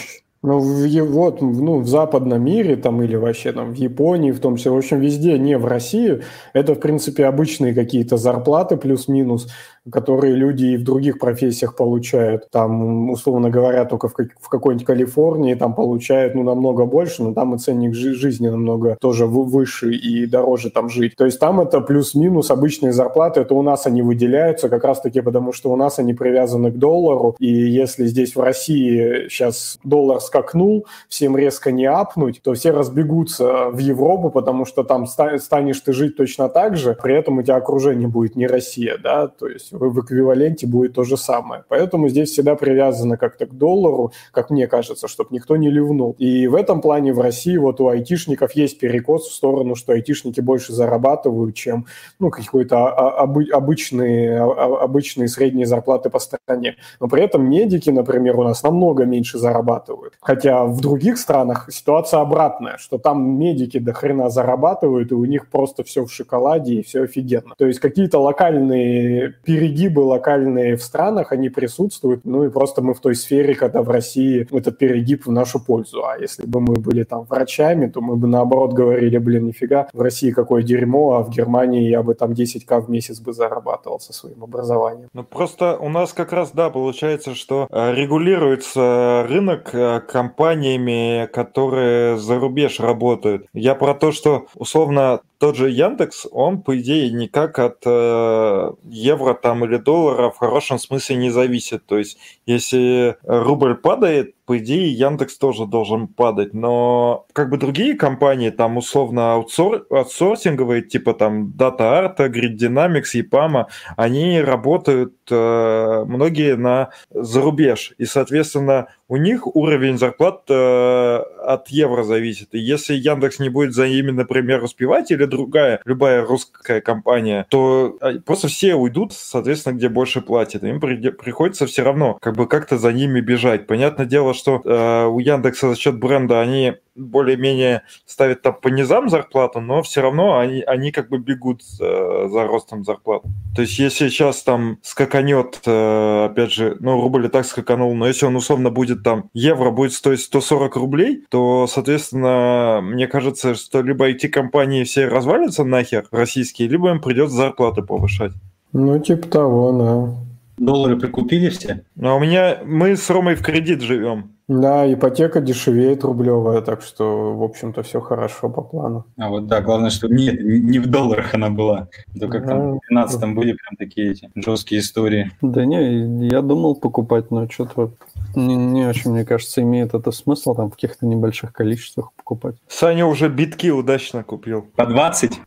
Ну, в, вот, ну, в западном мире, там, или вообще там в Японии, в том числе, в общем, везде, не в России, это, в принципе, обычные какие-то зарплаты плюс-минус которые люди и в других профессиях получают. Там, условно говоря, только в, в какой-нибудь Калифорнии там получают ну, намного больше, но там и ценник жи- жизни намного тоже выше и дороже там жить. То есть там это плюс-минус обычные зарплаты, это у нас они выделяются как раз-таки потому, что у нас они привязаны к доллару, и если здесь в России сейчас доллар скакнул, всем резко не апнуть, то все разбегутся в Европу, потому что там станешь ты жить точно так же, при этом у тебя окружение будет не Россия, да, то есть в эквиваленте будет то же самое. Поэтому здесь всегда привязано как-то к доллару, как мне кажется, чтобы никто не ливнул. И в этом плане в России вот у айтишников есть перекос в сторону, что айтишники больше зарабатывают, чем ну, какой-то обычные, обычные средние зарплаты по стране. Но при этом медики, например, у нас намного меньше зарабатывают. Хотя в других странах ситуация обратная, что там медики до хрена зарабатывают, и у них просто все в шоколаде, и все офигенно. То есть какие-то локальные перегибы, локальные в странах, они присутствуют. Ну и просто мы в той сфере, когда в России этот перегиб в нашу пользу. А если бы мы были там врачами, то мы бы наоборот говорили, блин, нифига, в России какое дерьмо, а в Германии я бы там 10к в месяц бы зарабатывал со своим образованием. Ну просто у нас как раз, да, получается, что э, регулируется рынок э, компаниями, которые за рубеж работают. Я про то, что условно тот же Яндекс, он, по идее, никак от э, евро там или доллара в хорошем смысле не зависит. То есть, если рубль падает, по идее, Яндекс тоже должен падать. Но как бы другие компании, там условно аутсор... аутсорсинговые, типа там DataArt, Grid Dynamics, EPAMA, они работают э, многие на зарубеж. И, соответственно, у них уровень зарплат э, от евро зависит. И если Яндекс не будет за ними, например, успевать, или другая, любая русская компания, то а, просто все уйдут, соответственно, где больше платят. Им при, приходится все равно как бы как-то за ними бежать. Понятное дело, что э, у Яндекса за счет бренда они более-менее ставят там по низам зарплату, но все равно они, они как бы бегут за, за ростом зарплат. То есть если сейчас там скаканет, э, опять же, ну, рубль и так скаканул, но если он условно будет там, евро будет стоить 140 рублей, то, соответственно, мне кажется, что либо IT-компании все развалятся нахер, российские, либо им придется зарплаты повышать. Ну, типа того, да. Доллары прикупили все? Ну, а у меня, мы с Ромой в кредит живем. Да, ипотека дешевеет рублевая, так что, в общем-то, все хорошо по плану. А вот да, главное, что нет, не в долларах она была. То как там в 12 были прям такие эти жесткие истории. Да не, я думал покупать, но что-то не, не очень, мне кажется, имеет это смысл там в каких-то небольших количествах покупать. Саня уже битки удачно купил. По 20?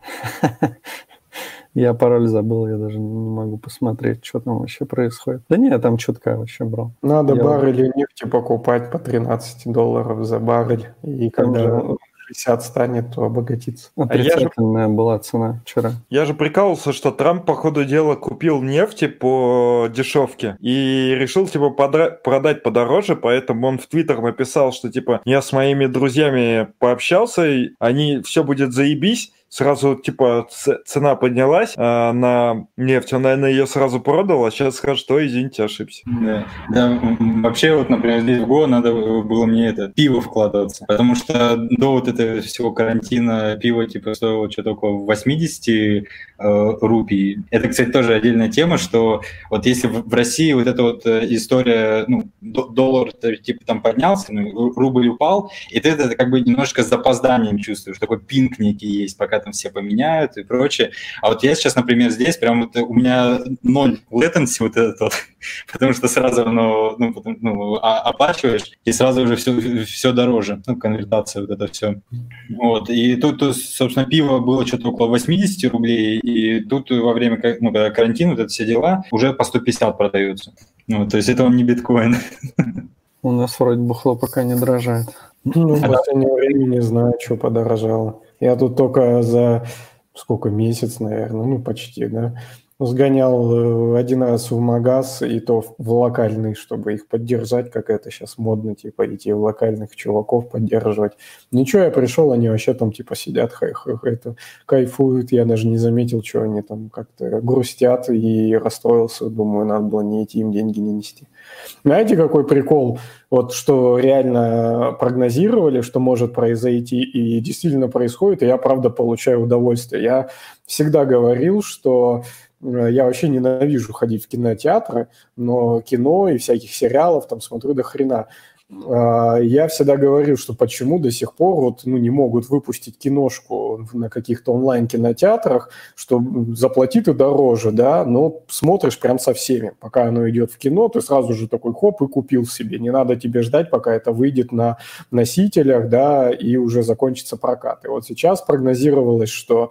Я пароль забыл, я даже не могу посмотреть, что там вообще происходит. Да нет, там чутка вообще брал. Надо я... баррели нефти покупать по 13 долларов за баррель. И когда 60 станет, то обогатиться. Отрицательная а я же... была цена вчера. Я же прикалывался, что Трамп, по ходу дела, купил нефти по дешевке и решил, типа, подра... продать подороже, поэтому он в Твиттер написал, что, типа, я с моими друзьями пообщался, и они все будет заебись, сразу, типа, цена поднялась а, на нефть, он, наверное, ее сразу продал, а сейчас скажет, что, извините, ошибся. Да. да, вообще, вот, например, здесь в Го надо было мне это пиво вкладываться, потому что до вот этого всего карантина пиво, типа, стоило что-то около 80 э, рупий. Это, кстати, тоже отдельная тема, что вот если в России вот эта вот э, история, ну, доллар, типа, там поднялся, ну, рубль упал, и ты это как бы немножко с запозданием чувствуешь, такой пинг некий есть, пока там все поменяют и прочее. А вот я сейчас, например, здесь прям вот у меня ноль latency вот этот вот, потому что сразу ну, ну, ну, оплачиваешь, и сразу уже все, все дороже, ну, конвертация вот это все. Вот, и тут, тут, собственно, пиво было что-то около 80 рублей, и тут во время ну, карантина, вот это все дела, уже по 150 продаются. Ну, то есть это он не биткоин. У нас вроде бухло пока не дрожает. Ну, в последнее время не знаю, что подорожало. Я тут только за сколько, месяц, наверное, ну, почти, да, сгонял э, один раз в магаз, и то в локальный, чтобы их поддержать, как это сейчас модно, типа, идти в локальных чуваков поддерживать. Ничего, я пришел, они вообще там, типа, сидят, хай, хай, это, кайфуют, я даже не заметил, что они там как-то грустят, и расстроился, думаю, надо было не идти им деньги не нести. Знаете, какой прикол? Вот что реально прогнозировали, что может произойти, и действительно происходит, и я, правда, получаю удовольствие. Я всегда говорил, что я вообще ненавижу ходить в кинотеатры, но кино и всяких сериалов там смотрю до хрена. А, я всегда говорю, что почему до сих пор вот, ну, не могут выпустить киношку на каких-то онлайн-кинотеатрах, что заплати ты дороже, да, но смотришь прям со всеми. Пока оно идет в кино, ты сразу же такой хоп и купил себе. Не надо тебе ждать, пока это выйдет на носителях, да, и уже закончится прокат. И вот сейчас прогнозировалось, что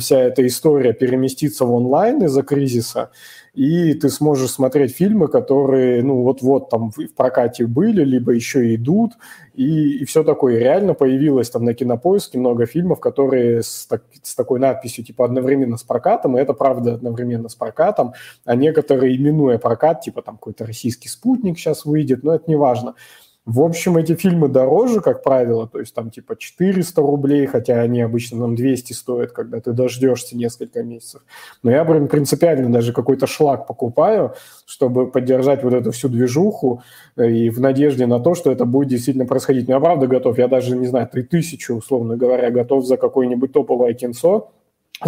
вся эта история переместится в онлайн из-за кризиса, и ты сможешь смотреть фильмы, которые, ну, вот-вот там в прокате были, либо еще идут, и, и все такое. Реально появилось там на Кинопоиске много фильмов, которые с, так, с такой надписью, типа, одновременно с прокатом, и это правда одновременно с прокатом, а некоторые, именуя прокат, типа, там какой-то российский спутник сейчас выйдет, но это не важно. В общем, эти фильмы дороже, как правило, то есть там типа 400 рублей, хотя они обычно нам 200 стоят, когда ты дождешься несколько месяцев. Но я, блин, принципиально даже какой-то шлак покупаю, чтобы поддержать вот эту всю движуху э, и в надежде на то, что это будет действительно происходить. Но я правда готов, я даже, не знаю, 3000, условно говоря, готов за какое-нибудь топовое кинцо,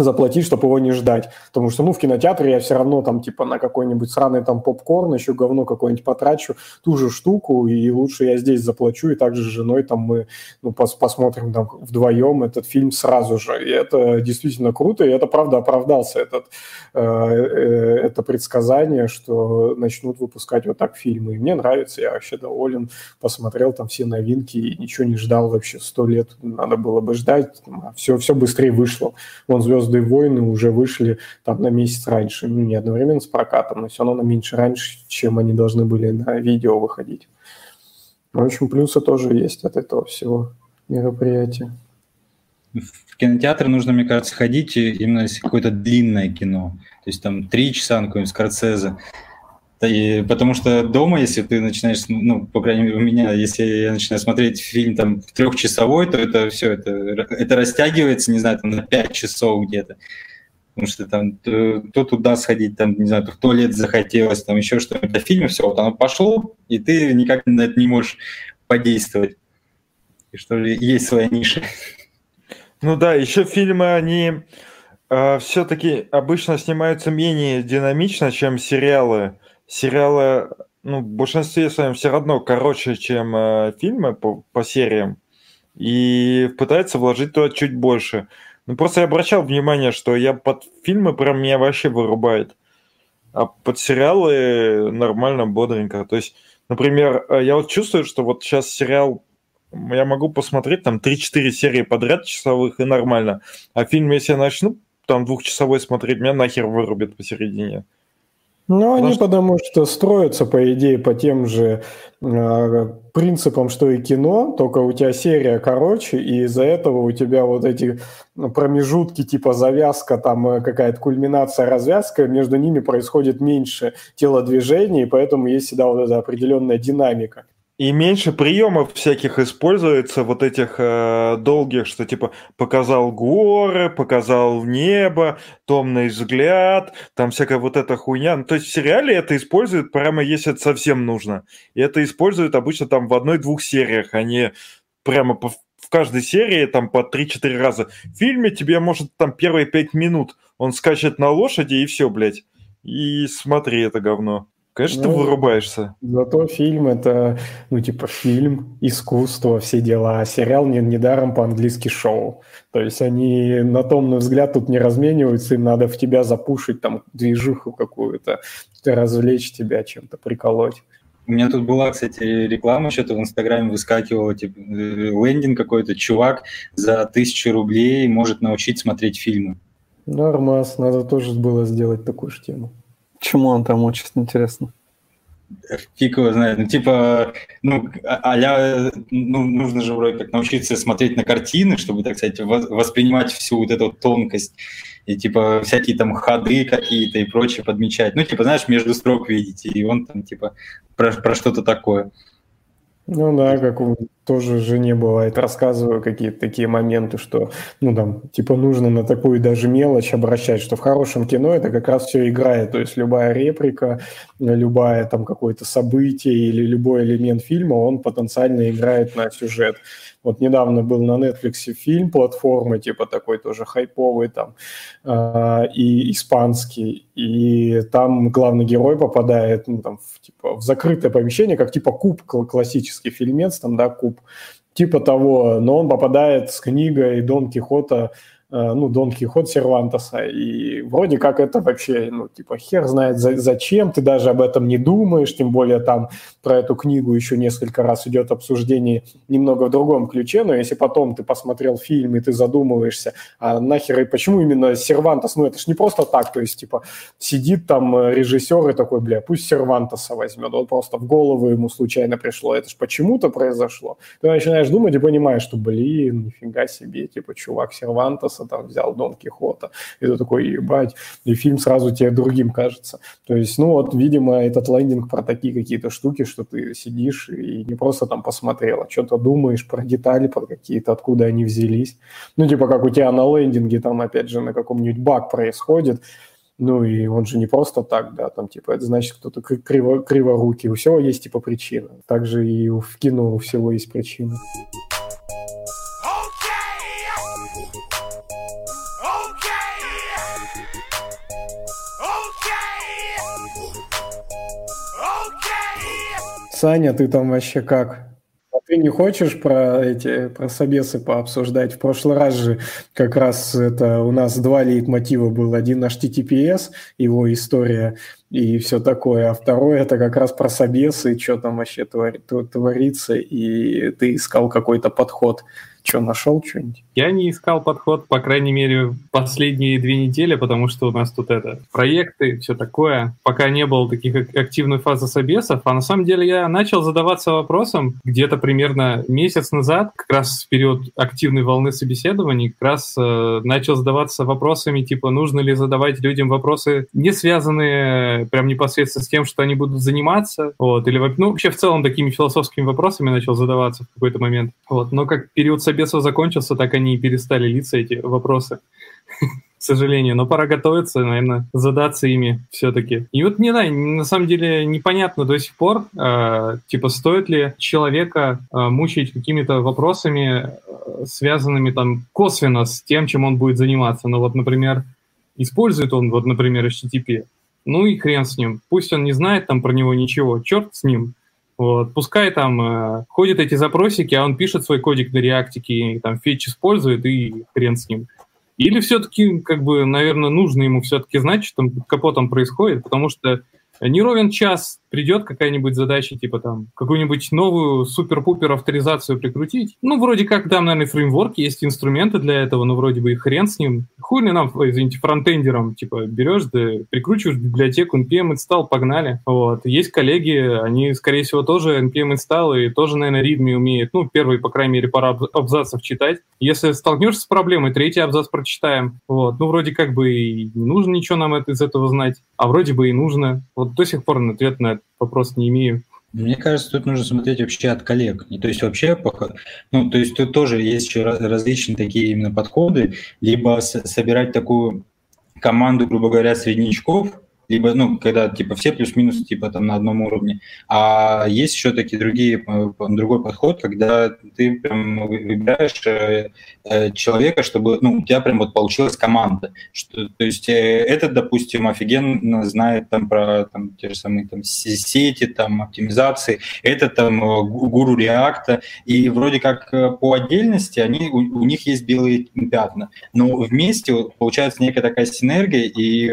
заплатить, чтобы его не ждать. Потому что, ну, в кинотеатре я все равно там, типа, на какой-нибудь сраный там попкорн, еще говно какое-нибудь потрачу, ту же штуку, и лучше я здесь заплачу, и также с женой там мы, ну, пос посмотрим там вдвоем этот фильм сразу же. И это действительно круто, и это, правда, оправдался этот, э, э, это предсказание, что начнут выпускать вот так фильмы. И мне нравится, я вообще доволен, посмотрел там все новинки, и ничего не ждал вообще сто лет, надо было бы ждать, все, все быстрее вышло. Вон «Звезды «Звездные войны» уже вышли там на месяц раньше, ну, не одновременно с прокатом, но все равно на меньше раньше, чем они должны были на видео выходить. В общем, плюсы тоже есть от этого всего мероприятия. В кинотеатр нужно, мне кажется, ходить именно если какое-то длинное кино. То есть там три часа на какой-нибудь Скорцезе. И, потому что дома, если ты начинаешь, ну, по крайней мере, у меня, если я начинаю смотреть фильм там трехчасовой, то это все, это, это растягивается, не знаю, там на пять часов где-то. Потому что там то, то туда сходить, там, не знаю, то в туалет захотелось, там еще что-то. В фильме все, вот оно пошло, и ты никак на это не можешь подействовать. И что ли, есть своя ниша. Ну да, еще фильмы, они э, все-таки обычно снимаются менее динамично, чем сериалы сериалы, ну, в большинстве своем все равно короче, чем э, фильмы по, по сериям, и пытается вложить туда чуть больше. Ну, просто я обращал внимание, что я под фильмы прям меня вообще вырубает, а под сериалы нормально, бодренько. То есть, например, э, я вот чувствую, что вот сейчас сериал я могу посмотреть там 3-4 серии подряд часовых и нормально. А фильм, если я начну там двухчасовой смотреть, меня нахер вырубит посередине. Ну, они потому что строятся, по идее, по тем же э, принципам, что и кино, только у тебя серия короче, и из-за этого у тебя вот эти промежутки, типа завязка, там э, какая-то кульминация, развязка, между ними происходит меньше телодвижений, и поэтому есть всегда вот эта определенная динамика. И меньше приемов всяких используется, вот этих э, долгих, что типа показал горы, показал небо, томный взгляд, там всякая вот эта хуйня. Ну, то есть в сериале это используют прямо если это совсем нужно. И это используют обычно там в одной-двух сериях, а не прямо по, в каждой серии там по 3-4 раза. В фильме тебе может там первые 5 минут он скачет на лошади и все, блядь. И смотри это говно. Конечно, ну, ты вырубаешься. Зато фильм это, ну, типа, фильм, искусство, все дела. А сериал не, недаром по-английски шоу. То есть они на томный взгляд тут не размениваются, им надо в тебя запушить там движуху какую-то, развлечь тебя чем-то, приколоть. У меня тут была, кстати, реклама, что-то в Инстаграме выскакивало, типа, лендинг какой-то, чувак за тысячу рублей может научить смотреть фильмы. Нормас, надо тоже было сделать такую же тему. Чему он там учит, интересно? Фиг его знает. Ну, типа, ну, а ну, нужно же вроде как научиться смотреть на картины, чтобы, так сказать, воспринимать всю вот эту тонкость и, типа, всякие там ходы какие-то и прочее подмечать. Ну, типа, знаешь, между строк видите, и он там, типа, про, про что-то такое. Ну да, как тоже жене бывает, рассказываю какие-то такие моменты, что, ну там, типа нужно на такую даже мелочь обращать, что в хорошем кино это как раз все играет, то есть любая реплика, любое там какое-то событие или любой элемент фильма, он потенциально играет на сюжет. Вот недавно был на Netflix фильм платформы, типа такой тоже хайповый там, э, и испанский, и там главный герой попадает ну, там, в, типа, в закрытое помещение, как типа куб, классический фильмец, там, да, куб, типа того, но он попадает с книгой Дон Кихота ну, Дон Кихот Сервантеса, и вроде как это вообще, ну, типа, хер знает за, зачем, ты даже об этом не думаешь, тем более там про эту книгу еще несколько раз идет обсуждение немного в другом ключе, но если потом ты посмотрел фильм и ты задумываешься, а нахер и почему именно Сервантес, ну, это ж не просто так, то есть, типа, сидит там режиссер и такой, бля, пусть Сервантеса возьмет, он просто в голову ему случайно пришло, это ж почему-то произошло. Ты начинаешь думать и понимаешь, что, блин, нифига себе, типа, чувак Сервантеса там взял Дон Кихота, и ты такой, ебать, и фильм сразу тебе другим кажется. То есть, ну вот, видимо, этот лендинг про такие какие-то штуки, что ты сидишь и не просто там посмотрел, а что-то думаешь про детали, про какие-то, откуда они взялись. Ну, типа, как у тебя на лендинге там, опять же, на каком-нибудь баг происходит, ну, и он же не просто так, да, там, типа, это значит, кто-то криво, криворукий. У всего есть, типа, причина. Также и в кино у всего есть причина. Саня, ты там вообще как? А ты не хочешь про эти про собесы пообсуждать? В прошлый раз же как раз это у нас два лейтмотива был. Один HTTPS, его история и все такое, а второй это как раз про собесы, что там вообще творится, и ты искал какой-то подход. Что, нашел что-нибудь? Я не искал подход, по крайней мере, последние две недели, потому что у нас тут это проекты, все такое. Пока не было таких активной фазы собесов, а на самом деле я начал задаваться вопросом где-то примерно месяц назад, как раз в период активной волны собеседований, как раз э, начал задаваться вопросами, типа, нужно ли задавать людям вопросы, не связанные прям непосредственно с тем, что они будут заниматься, вот, или, ну, вообще в целом такими философскими вопросами начал задаваться в какой-то момент, вот, но как период собесов закончился, так они перестали литься, эти вопросы. К сожалению, но пора готовиться, наверное, задаться ими все-таки. И вот не знаю, на самом деле непонятно до сих пор, э, типа, стоит ли человека э, мучить какими-то вопросами, э, связанными там косвенно с тем, чем он будет заниматься. Ну вот, например, использует он, вот, например, HTTP, ну и хрен с ним. Пусть он не знает там про него ничего, черт с ним. Вот. Пускай там э, ходят эти запросики, а он пишет свой кодик на реактике, там фетч использует, и хрен с ним. Или все-таки, как бы, наверное, нужно ему все-таки знать, что там под капотом происходит, потому что не ровен час придет какая-нибудь задача, типа там, какую-нибудь новую супер-пупер авторизацию прикрутить. Ну, вроде как там, наверное, фреймворк, есть инструменты для этого, но вроде бы и хрен с ним. Хуй ли нам, извините, фронтендером, типа, берешь, да прикручиваешь библиотеку, npm install, погнали. Вот. Есть коллеги, они, скорее всего, тоже npm install и тоже, наверное, readme умеют. Ну, первый, по крайней мере, пара абзацев читать. Если столкнешься с проблемой, третий абзац прочитаем. Вот. Ну, вроде как бы и не нужно ничего нам из этого знать, а вроде бы и нужно. Вот до сих пор ответ на вопрос не имею. Мне кажется, тут нужно смотреть вообще от коллег. И, то есть вообще, ну, то есть тут тоже есть еще различные такие именно подходы, либо собирать такую команду, грубо говоря, среднячков, либо, ну, когда, типа, все плюс-минус, типа, там, на одном уровне. А есть еще такие другие, э, другой подход, когда ты прям выбираешь э, э, человека, чтобы, ну, у тебя прям вот получилась команда. Что, то есть этот, допустим, офигенно знает там про там, те же самые там сети, там, оптимизации, этот там гуру реакта, и вроде как по отдельности они, у, у них есть белые пятна, но вместе получается некая такая синергия, и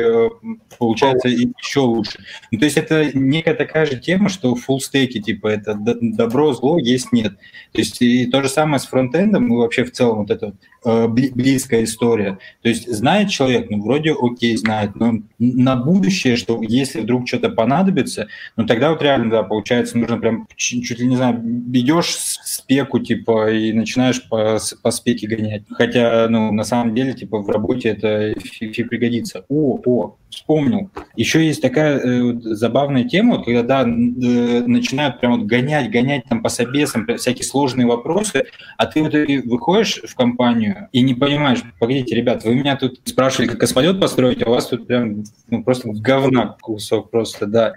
получается становится еще лучше. Ну, то есть это некая такая же тема, что full стейке, типа, это добро, зло, есть, нет. То есть и то же самое с фронтендом, и вообще в целом вот вот, э, близкая история. То есть знает человек, ну, вроде окей, знает, но на будущее, что если вдруг что-то понадобится, ну, тогда вот реально, да, получается, нужно прям чуть, ли, не знаю, идешь спеку, типа, и начинаешь по, по спеке гонять. Хотя, ну, на самом деле, типа, в работе это фиг пригодится. О, о, вспомнил. Еще есть такая э, забавная тема, вот, когда да, э, начинают прям вот гонять, гонять там по собесам всякие сложные вопросы, а ты в итоге выходишь в компанию и не понимаешь, погодите, ребят, вы меня тут спрашивали, как космолет построить, а у вас тут прям ну, просто говна кусок просто, да.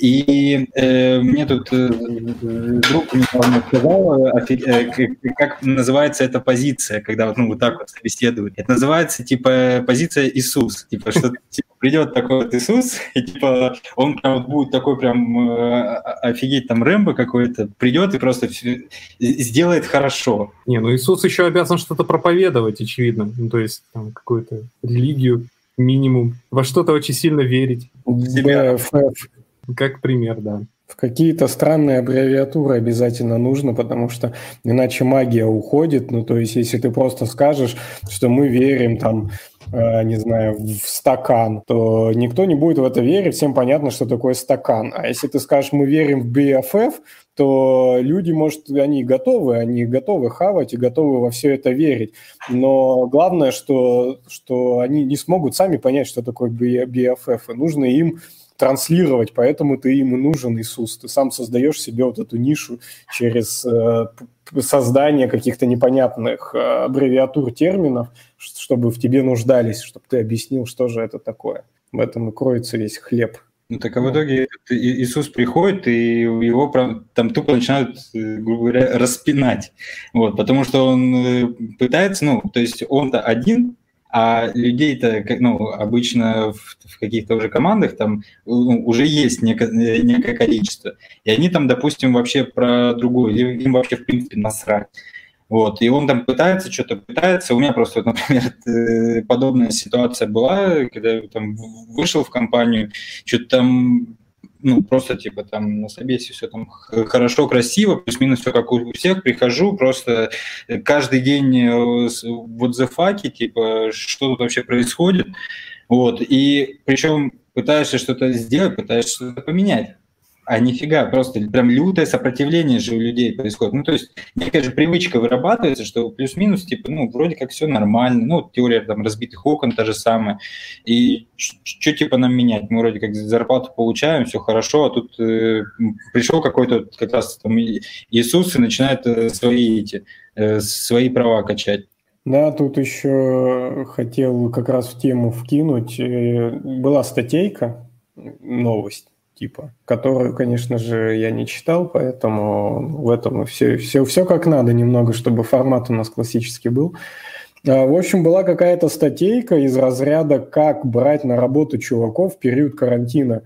И э, мне тут э, друг недавно сказал, э, как называется эта позиция, когда вот, ну, вот так вот собеседуют. Это называется, типа, позиция Иисус. Типа, что типа, придет такой вот Иисус, и, типа, он прям будет такой прям э, офигеть там Рэмбо какой-то, придет и просто сделает хорошо. Не, ну Иисус еще обязан что-то проповедовать, очевидно. Ну, то есть, там, какую-то религию минимум, во что-то очень сильно верить. БФФ. Как пример, да. В какие-то странные аббревиатуры обязательно нужно, потому что иначе магия уходит. Ну, то есть, если ты просто скажешь, что мы верим там, не знаю, в стакан, то никто не будет в это верить, всем понятно, что такое стакан. А если ты скажешь, мы верим в BFF, то люди, может, они готовы, они готовы хавать и готовы во все это верить. Но главное, что, что они не смогут сами понять, что такое BFF, и нужно им транслировать, поэтому ты им нужен Иисус. Ты сам создаешь себе вот эту нишу через э, создание каких-то непонятных э, аббревиатур терминов, чтобы в тебе нуждались, чтобы ты объяснил, что же это такое. В этом и кроется весь хлеб. Ну так а в итоге Иисус приходит, и его там тупо начинают, э, грубо говоря, распинать. Вот, потому что он э, пытается, ну, то есть он-то один, а людей-то, ну, обычно в, в каких-то уже командах там ну, уже есть некое, некое количество. И они там, допустим, вообще про другое, им вообще, в принципе, насрать. Вот, и он там пытается, что-то пытается. У меня просто, например, э, подобная ситуация была, когда я там вышел в компанию, что-то там ну, просто, типа, там на собесе все там хорошо, красиво, плюс-минус все как у всех, прихожу, просто каждый день э, вот за факи, типа, что тут вообще происходит, вот, и причем пытаешься что-то сделать, пытаешься что-то поменять а нифига, просто прям лютое сопротивление же у людей происходит. Ну, то есть некая же привычка вырабатывается, что плюс-минус, типа, ну, вроде как все нормально, ну, теория там разбитых окон та же самая, и что типа нам менять? Мы вроде как зарплату получаем, все хорошо, а тут э, пришел какой-то как раз там Иисус и начинает э, свои эти, э, свои права качать. Да, тут еще хотел как раз в тему вкинуть. Э, была статейка, новость, типа, которую, конечно же, я не читал, поэтому в этом все, все, все как надо немного, чтобы формат у нас классический был. А, в общем, была какая-то статейка из разряда «Как брать на работу чуваков в период карантина».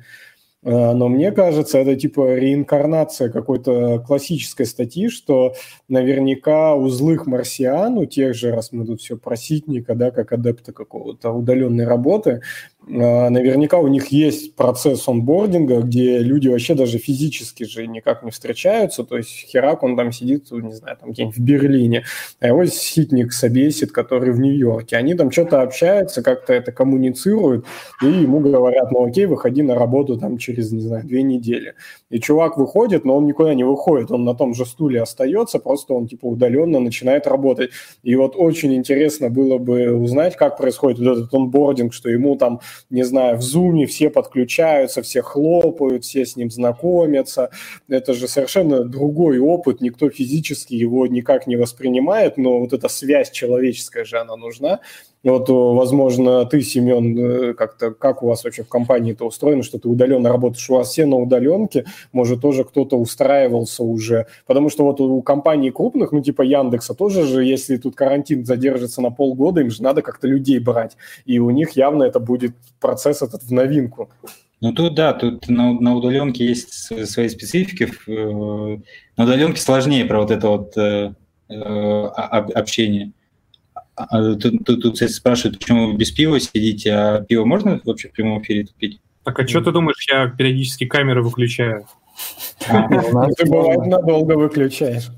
А, но мне кажется, это типа реинкарнация какой-то классической статьи, что наверняка у злых марсиан, у тех же, раз мы тут все про ситника, да, как адепта какого-то удаленной работы, наверняка у них есть процесс онбординга, где люди вообще даже физически же никак не встречаются, то есть Херак, он там сидит, не знаю, там где-нибудь в Берлине, а его ситник собесит, который в Нью-Йорке. Они там что-то общаются, как-то это коммуницируют, и ему говорят, ну окей, выходи на работу там через, не знаю, две недели. И чувак выходит, но он никуда не выходит, он на том же стуле остается, просто он типа удаленно начинает работать. И вот очень интересно было бы узнать, как происходит вот этот онбординг, что ему там не знаю, в зуме все подключаются, все хлопают, все с ним знакомятся. Это же совершенно другой опыт, никто физически его никак не воспринимает, но вот эта связь человеческая же, она нужна. Вот, возможно, ты, Семен, э, как-то, как у вас вообще в компании это устроено, что ты удаленно работаешь, у вас все на удаленке, может, тоже кто-то устраивался уже, потому что вот у компаний крупных, ну, типа Яндекса, тоже же, если тут карантин задержится на полгода, им же надо как-то людей брать, и у них явно это будет процесс этот в новинку. Ну тут да, тут на, на удаленке есть свои специфики. Э, на удаленке сложнее про вот это вот э, э общение. А, а, тут, тут, тут спрашивают, почему вы без пива сидите, а пиво можно вообще в прямом эфире пить? Так, а что ты думаешь, я периодически камеры выключаю? А, ты бывает надолго выключаешь.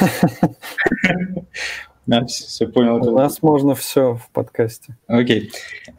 Да, все понял. У нас можно все в подкасте. Окей.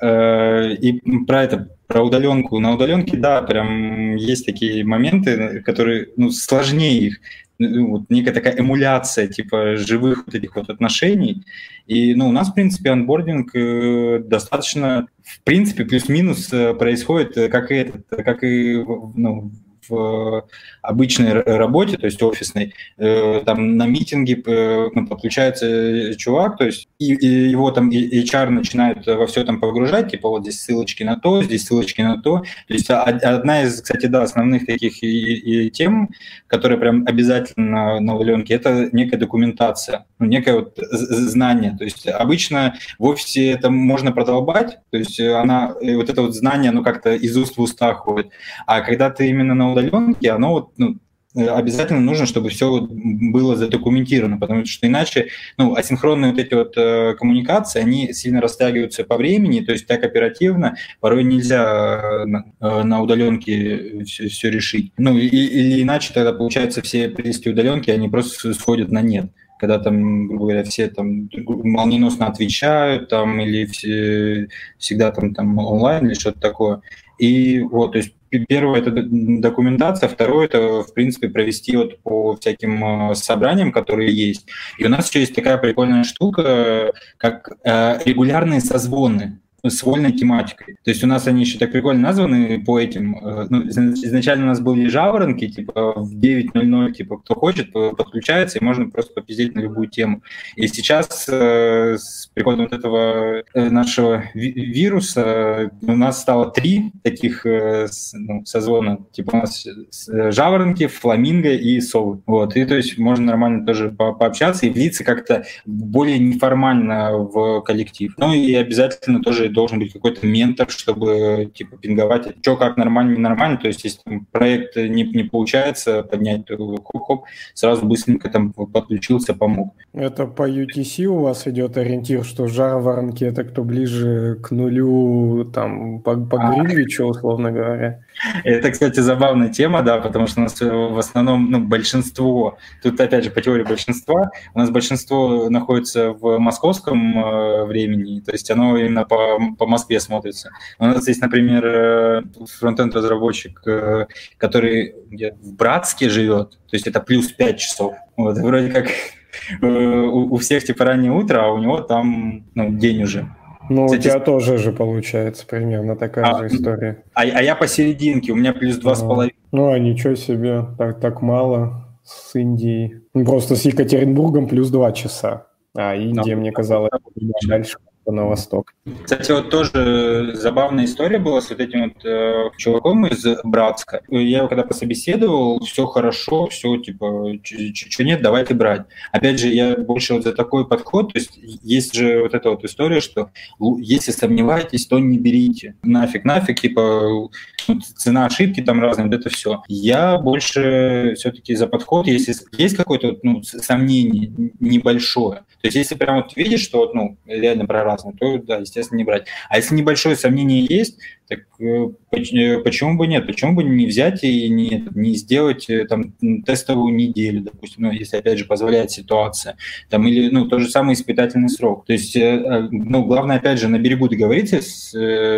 Э, и про это, про удаленку. На удаленке, да, прям есть такие моменты, которые, ну, сложнее их ну, вот некая такая эмуляция типа живых вот этих вот отношений. И ну, у нас, в принципе, анбординг э, достаточно, в принципе, плюс-минус э, происходит, как и, этот, как и ну, в обычной работе, то есть офисной, э, там на митинге э, ну, подключается чувак, то есть и, его там HR начинает во все там погружать, типа вот здесь ссылочки на то, здесь ссылочки на то. То есть одна из, кстати, да, основных таких и, и тем, которая прям обязательно на удаленке, это некая документация, ну, некое вот знание. То есть обычно в офисе это можно продолбать, то есть она, вот это вот знание, оно как-то из уст в уста ходит. А когда ты именно на удаленке, оно вот ну, обязательно нужно, чтобы все было задокументировано, потому что иначе, ну, асинхронные вот эти вот э, коммуникации, они сильно растягиваются по времени, то есть так оперативно, порой нельзя э, на, э, на удаленке все, все решить. Ну, и, или иначе тогда, получается, все прелести удаленки, они просто сходят на нет когда там, грубо говоря, все там молниеносно отвечают, там, или все, всегда там, там онлайн или что-то такое. И вот, то есть первое это документация, второе это, в принципе, провести вот по всяким э, собраниям, которые есть. И у нас еще есть такая прикольная штука, как э, регулярные созвоны с вольной тематикой. То есть у нас они еще так прикольно названы по этим. Э, ну, изначально у нас были жаворонки, типа в 9.00, типа кто хочет, подключается, и можно просто попиздеть на любую тему. И сейчас э, с приходом вот этого э, нашего вируса у нас стало три таких ну, созвона. Типа у нас жаворонки, фламинго и совы. Вот. И то есть можно нормально тоже по пообщаться и влиться как-то более неформально в коллектив. Ну и обязательно тоже должен быть какой-то ментор, чтобы типа пинговать, что как нормально, ненормально. То есть, если там, проект не, не получается поднять, то хоп-хоп, сразу быстренько там подключился, помог. Это по UTC у вас идет ориентир, что жар воронки это кто ближе к нулю, там, по, по а. Гринвичу, условно говоря? Это, кстати, забавная тема, да, потому что у нас в основном ну, большинство, тут опять же по теории большинства, у нас большинство находится в московском э, времени, то есть оно именно по, по Москве смотрится. У нас есть, например, э, фронтенд-разработчик, э, который в Братске живет, то есть это плюс 5 часов. Вот, вроде как э, у, у всех типа раннее утро, а у него там ну, день уже. Ну, Кстати, у тебя тоже же получается примерно такая а, же история. А, а я посерединке, у меня плюс два с половиной. Ну, а ничего себе, так, так мало с Индией. Ну, просто с Екатеринбургом плюс два часа. А Индия, Но, мне казалось, дальше на восток. Кстати, вот тоже забавная история была с вот этим вот э, чуваком из Братска. Я его когда пособеседовал, все хорошо, все типа, что нет, давайте брать. Опять же, я больше вот за такой подход, то есть есть же вот эта вот история, что если сомневаетесь, то не берите. Нафиг, нафиг, типа цена ошибки там разные, вот это все. Я больше все-таки за подход, если есть какое-то ну, сомнение небольшое, то есть если прям вот видишь, что вот, ну, реально про разное, то да, естественно, не брать. А если небольшое сомнение есть, так э, э, почему бы нет? Почему бы не взять и не, не сделать э, там тестовую неделю, допустим, ну, если опять же позволяет ситуация, там или ну тот же самый испытательный срок. То есть, ну главное опять же на берегу договориться с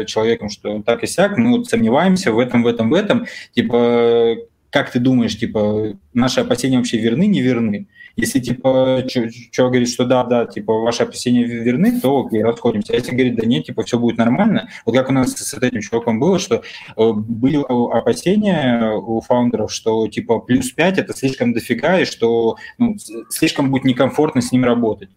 человеком, что так и сяк, мы вот сомневаемся в этом, в этом, в этом, типа как ты думаешь, типа наши опасения вообще верны, не верны? Если, типа, что говорит, что да, да, типа, ваши опасения верны, то окей, расходимся. А если говорит, да нет, типа, все будет нормально, вот как у нас с этим чуваком было, что э, были опасения у фаундеров, что, типа, плюс 5 – это слишком дофига, и что ну, слишком будет некомфортно с ним работать.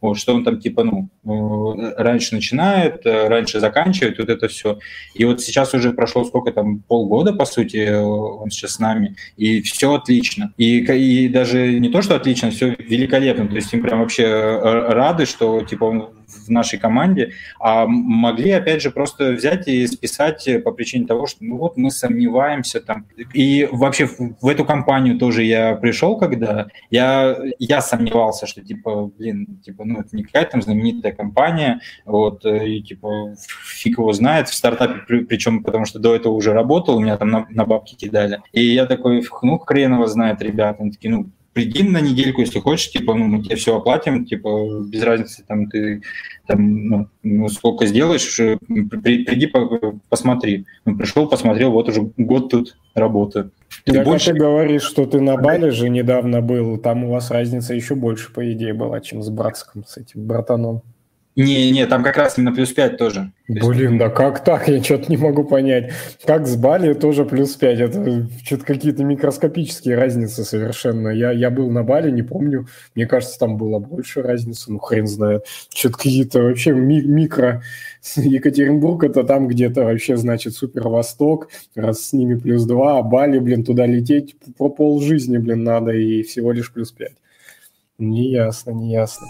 Вот, что он там типа, ну, э, раньше начинает, э, раньше заканчивает, вот это все. И вот сейчас уже прошло сколько там, полгода, по сути, э, он сейчас с нами, и все отлично. И, и даже не то, что отлично, все великолепно. То есть им прям вообще рады, что типа он в нашей команде, а могли, опять же, просто взять и списать по причине того, что ну вот мы сомневаемся там. И вообще в эту компанию тоже я пришел, когда я, я сомневался, что типа, блин, типа, ну это не какая-то там знаменитая компания, вот, и типа фиг его знает в стартапе, причем потому что до этого уже работал, у меня там на, на бабки кидали. И я такой, ну, хрен его знает, ребята. Они такие, ну, приди на недельку, если хочешь, типа, ну, мы тебе все оплатим, типа, без разницы, там, ты, там, ну, ну сколько сделаешь, при, приди, по, посмотри. Ну, пришел, посмотрел, вот уже год тут работаю. Так больше... а ты говоришь, что ты на Бали же недавно был, там у вас разница еще больше, по идее, была, чем с братском, с этим братаном. Не, не, там как раз именно плюс 5 тоже. Блин, да как так? Я что-то не могу понять. Как с Бали тоже плюс 5. Это что-то какие-то микроскопические разницы совершенно. Я, я был на Бали, не помню. Мне кажется, там была больше разницы. Ну, хрен знает. Что-то какие-то вообще ми- микро... Екатеринбург это там где-то вообще, значит, супер восток. Раз с ними плюс 2, а Бали, блин, туда лететь по пол жизни, блин, надо. И всего лишь плюс 5. Неясно, неясно.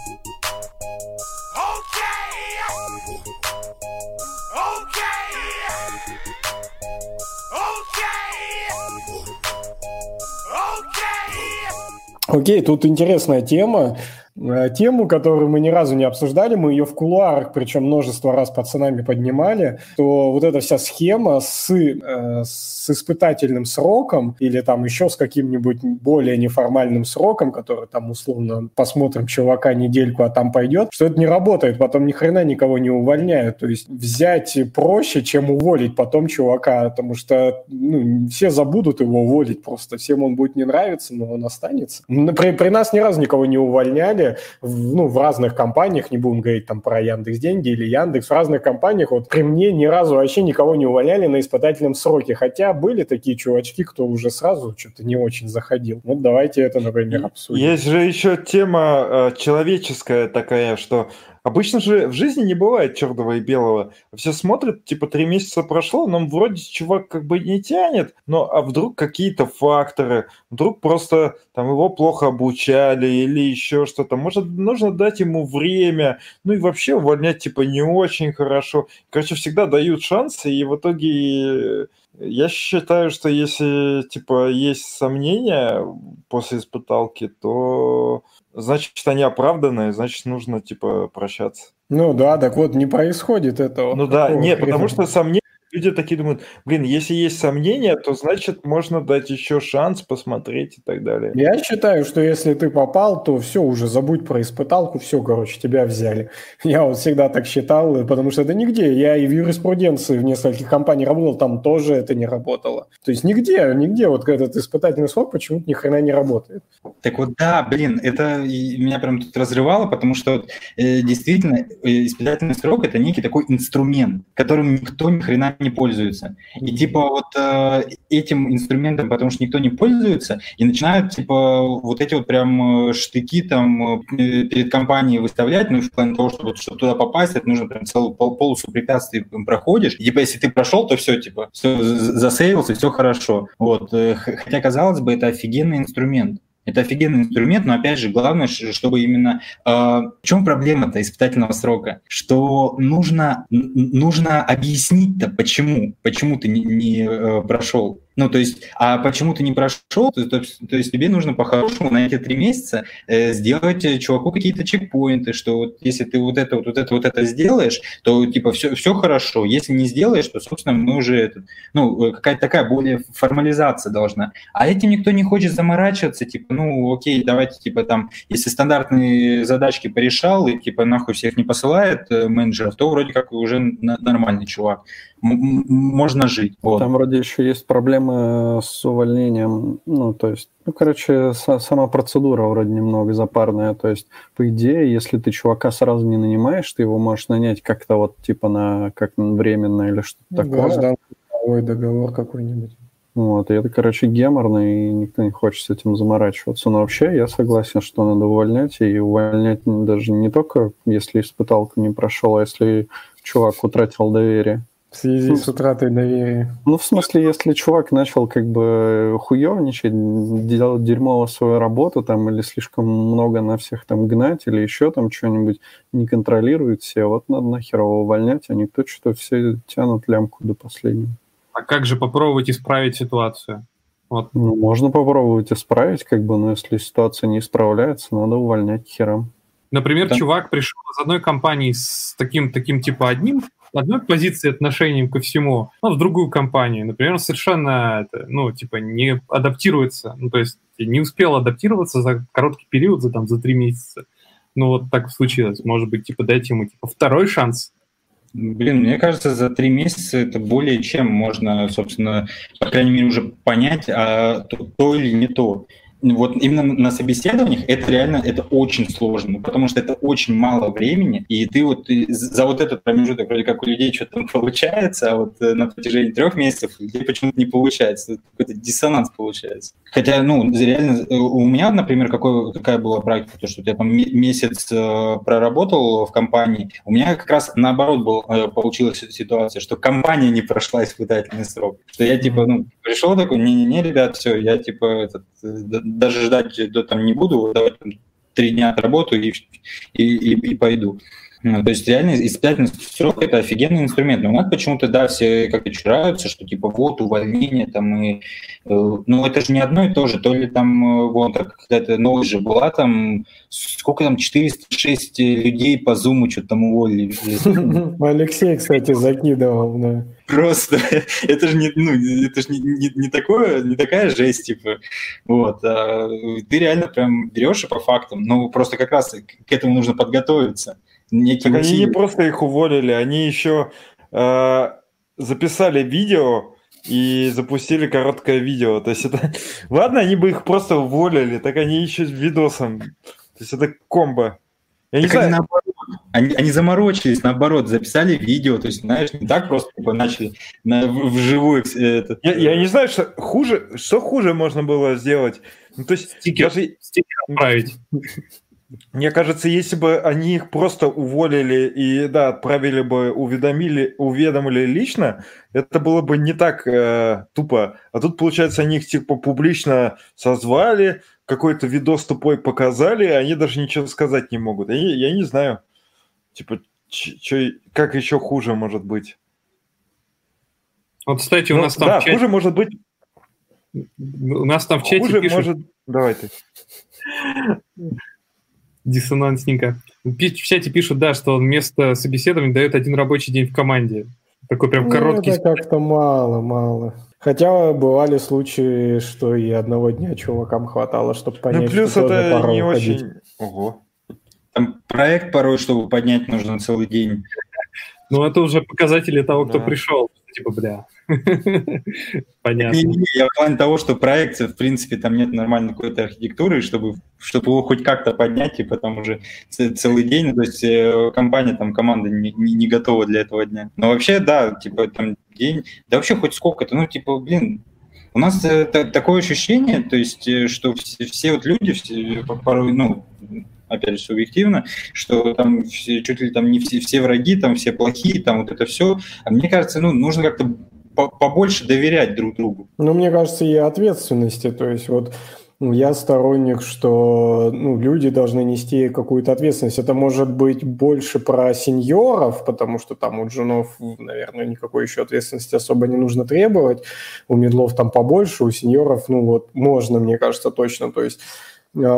Окей, тут интересная тема. Э, тему, которую мы ни разу не обсуждали, мы ее в кулуарах, причем множество раз пацанами поднимали, то вот эта вся схема с, э, испытательным сроком или там еще с каким-нибудь более неформальным сроком, который там условно посмотрим чувака недельку, а там пойдет, что это не работает, потом ни хрена никого не увольняют. То есть взять проще, чем уволить потом чувака, потому что ну, все забудут его уволить просто, всем он будет не нравиться, но он останется. При, при нас ни разу никого не увольняли, в, ну, в разных компаниях, не будем говорить там про Яндекс Деньги или Яндекс, в разных компаниях вот при мне ни разу вообще никого не увольняли на испытательном сроке, хотя были такие чувачки, кто уже сразу что-то не очень заходил. Вот давайте это, например, обсудим. Есть же еще тема э, человеческая такая, что Обычно же в жизни не бывает черного и белого. Все смотрят, типа, три месяца прошло, но вроде чувак как бы не тянет, но а вдруг какие-то факторы, вдруг просто там его плохо обучали или еще что-то. Может, нужно дать ему время, ну и вообще увольнять, типа, не очень хорошо. Короче, всегда дают шансы, и в итоге я считаю, что если, типа, есть сомнения после испыталки, то значит, они оправданные, значит, нужно, типа, прощаться. Ну да, так вот, не происходит этого. Ну да, нет, потому что сомнения люди такие думают, блин, если есть сомнения, то значит можно дать еще шанс посмотреть и так далее. Я считаю, что если ты попал, то все, уже забудь про испыталку, все, короче, тебя взяли. Я вот всегда так считал, потому что это нигде. Я и в юриспруденции в нескольких компаниях работал, там тоже это не работало. То есть нигде, нигде вот этот испытательный срок почему-то ни хрена не работает. Так вот, да, блин, это меня прям тут разрывало, потому что э, действительно э, испытательный срок это некий такой инструмент, которым никто ни хрена не пользуются. И типа вот э, этим инструментом, потому что никто не пользуется, и начинают типа вот эти вот прям э, штыки там э, перед компанией выставлять, ну в плане того, что вот чтобы туда попасть, это нужно прям целую пол полосу препятствий проходишь. И, типа если ты прошел, то все, типа, все засейвился, все хорошо. Вот. Э, хотя, казалось бы, это офигенный инструмент. Это офигенный инструмент, но опять же, главное, чтобы именно... Э, в чем проблема-то испытательного срока? Что нужно, нужно объяснить-то, почему, почему ты не, не э, прошел. Ну, то есть, а почему ты не прошел? То, то, то есть тебе нужно по-хорошему на эти три месяца э, сделать э, чуваку какие-то чекпоинты, что вот если ты вот это вот, вот это вот это сделаешь, то типа все, все хорошо. Если не сделаешь, то, собственно, мы уже этот, ну, какая-то такая более формализация должна. А этим никто не хочет заморачиваться, типа, ну, окей, давайте, типа, там, если стандартные задачки порешал и, типа, нахуй всех не посылает э, менеджеров, то вроде как уже нормальный чувак можно жить. Вот. Там вроде еще есть проблемы с увольнением, ну, то есть, ну, короче, сама процедура вроде немного запарная, то есть, по идее, если ты чувака сразу не нанимаешь, ты его можешь нанять как-то вот, типа, на, как временно или что-то ну, такое. Гражданский договор какой-нибудь. Вот, и это, короче, геморно, и никто не хочет с этим заморачиваться. Но вообще я согласен, что надо увольнять, и увольнять даже не только, если испыталку не прошел, а если чувак утратил доверие. В связи с утратой доверия. Ну, в смысле, если чувак начал как бы хуевничать, делать дерьмово свою работу там, или слишком много на всех там гнать, или еще там что-нибудь не контролирует все, вот надо нахер его увольнять, а никто что все тянут лямку до последнего. А как же попробовать исправить ситуацию? Вот. Ну, можно попробовать исправить, как бы, но если ситуация не исправляется, надо увольнять херам. Например, да. чувак пришел из одной компании с таким, таким типа одним одной позиции отношением ко всему, но в другую компанию. Например, совершенно, это, ну, типа, не адаптируется, ну, то есть не успел адаптироваться за короткий период, за, там, за три месяца. Ну, вот так случилось. Может быть, типа, дайте ему, типа, второй шанс. Блин, мне кажется, за три месяца это более чем можно, собственно, по крайней мере, уже понять, а то, то или не то вот именно на собеседованиях это реально это очень сложно, ну, потому что это очень мало времени, и ты вот ты за вот этот промежуток вроде как у людей что-то там получается, а вот э, на протяжении трех месяцев людей почему-то не получается, какой-то диссонанс получается. Хотя, ну, реально, э, у меня, например, какой, какая была практика, то, что я там месяц э, проработал в компании, у меня как раз наоборот был, получилась ситуация, что компания не прошла испытательный срок, что я типа, ну, пришел такой, не-не-не, ребят, все, я типа этот, даже ждать да, там не буду, давай там, три дня отработаю и, и, и, и пойду. Ну, то есть реально испытательный срок – это офигенный инструмент. Но у нас почему-то, да, все как-то чураются, что типа вот увольнение там и… Э, ну, это же не одно и то же. То ли там, э, вот, какая-то новость же была, там, сколько там, 406 людей по Зуму что-то там уволили. Алексей, кстати, закидывал, да. Просто это же не, ну, это же не, не, не, такое, не такая жесть, типа. Вот. А ты реально прям берешь и по фактам. Ну, просто как раз к этому нужно подготовиться некие так они не просто их уволили, они еще э, записали видео и запустили короткое видео. То есть это... Ладно, они бы их просто уволили, так они еще с видосом. То есть это комбо. Я так не они, знаю. наоборот, они, они заморочились, наоборот, записали видео, то есть, знаешь, не так просто типа, начали на, вживую. Это... Я, я не знаю, что хуже, что хуже можно было сделать. Ну, то есть, стикер, даже... стикер отправить. Мне кажется, если бы они их просто уволили и, да, отправили бы, уведомили, уведомили лично, это было бы не так э, тупо. А тут, получается, они их типа публично созвали, какой-то видос тупой показали, и они даже ничего сказать не могут. Я, я не знаю, типа, чё, как еще хуже может быть. Вот, кстати, у ну, нас там... Да, чате... хуже может быть... У нас там в чате Хуже пишут... может... Давай ты диссонансненько. В чате пишут, да, что он вместо собеседования дает один рабочий день в команде. Такой прям ну, короткий. Это как-то мало, мало. Хотя бывали случаи, что и одного дня чувакам хватало, чтобы понять, ну, плюс что это не ходить. очень... Ого. Там проект порой, чтобы поднять, нужно целый день. Ну, это уже показатели того, кто да. пришел. Типа, бля. Понятно. Не, не, я в плане того, что проект, в принципе, там нет нормальной какой-то архитектуры, чтобы, чтобы его хоть как-то поднять, и потом уже целый день, ну, то есть э, компания, там, команда не, не, не готова для этого дня. Но вообще, да, типа, там, день, да вообще хоть сколько-то, ну, типа, блин, у нас э, такое ощущение, то есть, э, что все, все вот люди, все, порой, ну, опять же, субъективно, что там все, чуть ли там не все, все враги, там все плохие, там вот это все. А мне кажется, ну, нужно как-то побольше доверять друг другу. Ну, мне кажется, и ответственности. То есть вот я сторонник, что ну, люди должны нести какую-то ответственность. Это может быть больше про сеньоров, потому что там у джунов, наверное, никакой еще ответственности особо не нужно требовать. У медлов там побольше, у сеньоров, ну вот, можно, мне кажется, точно. То есть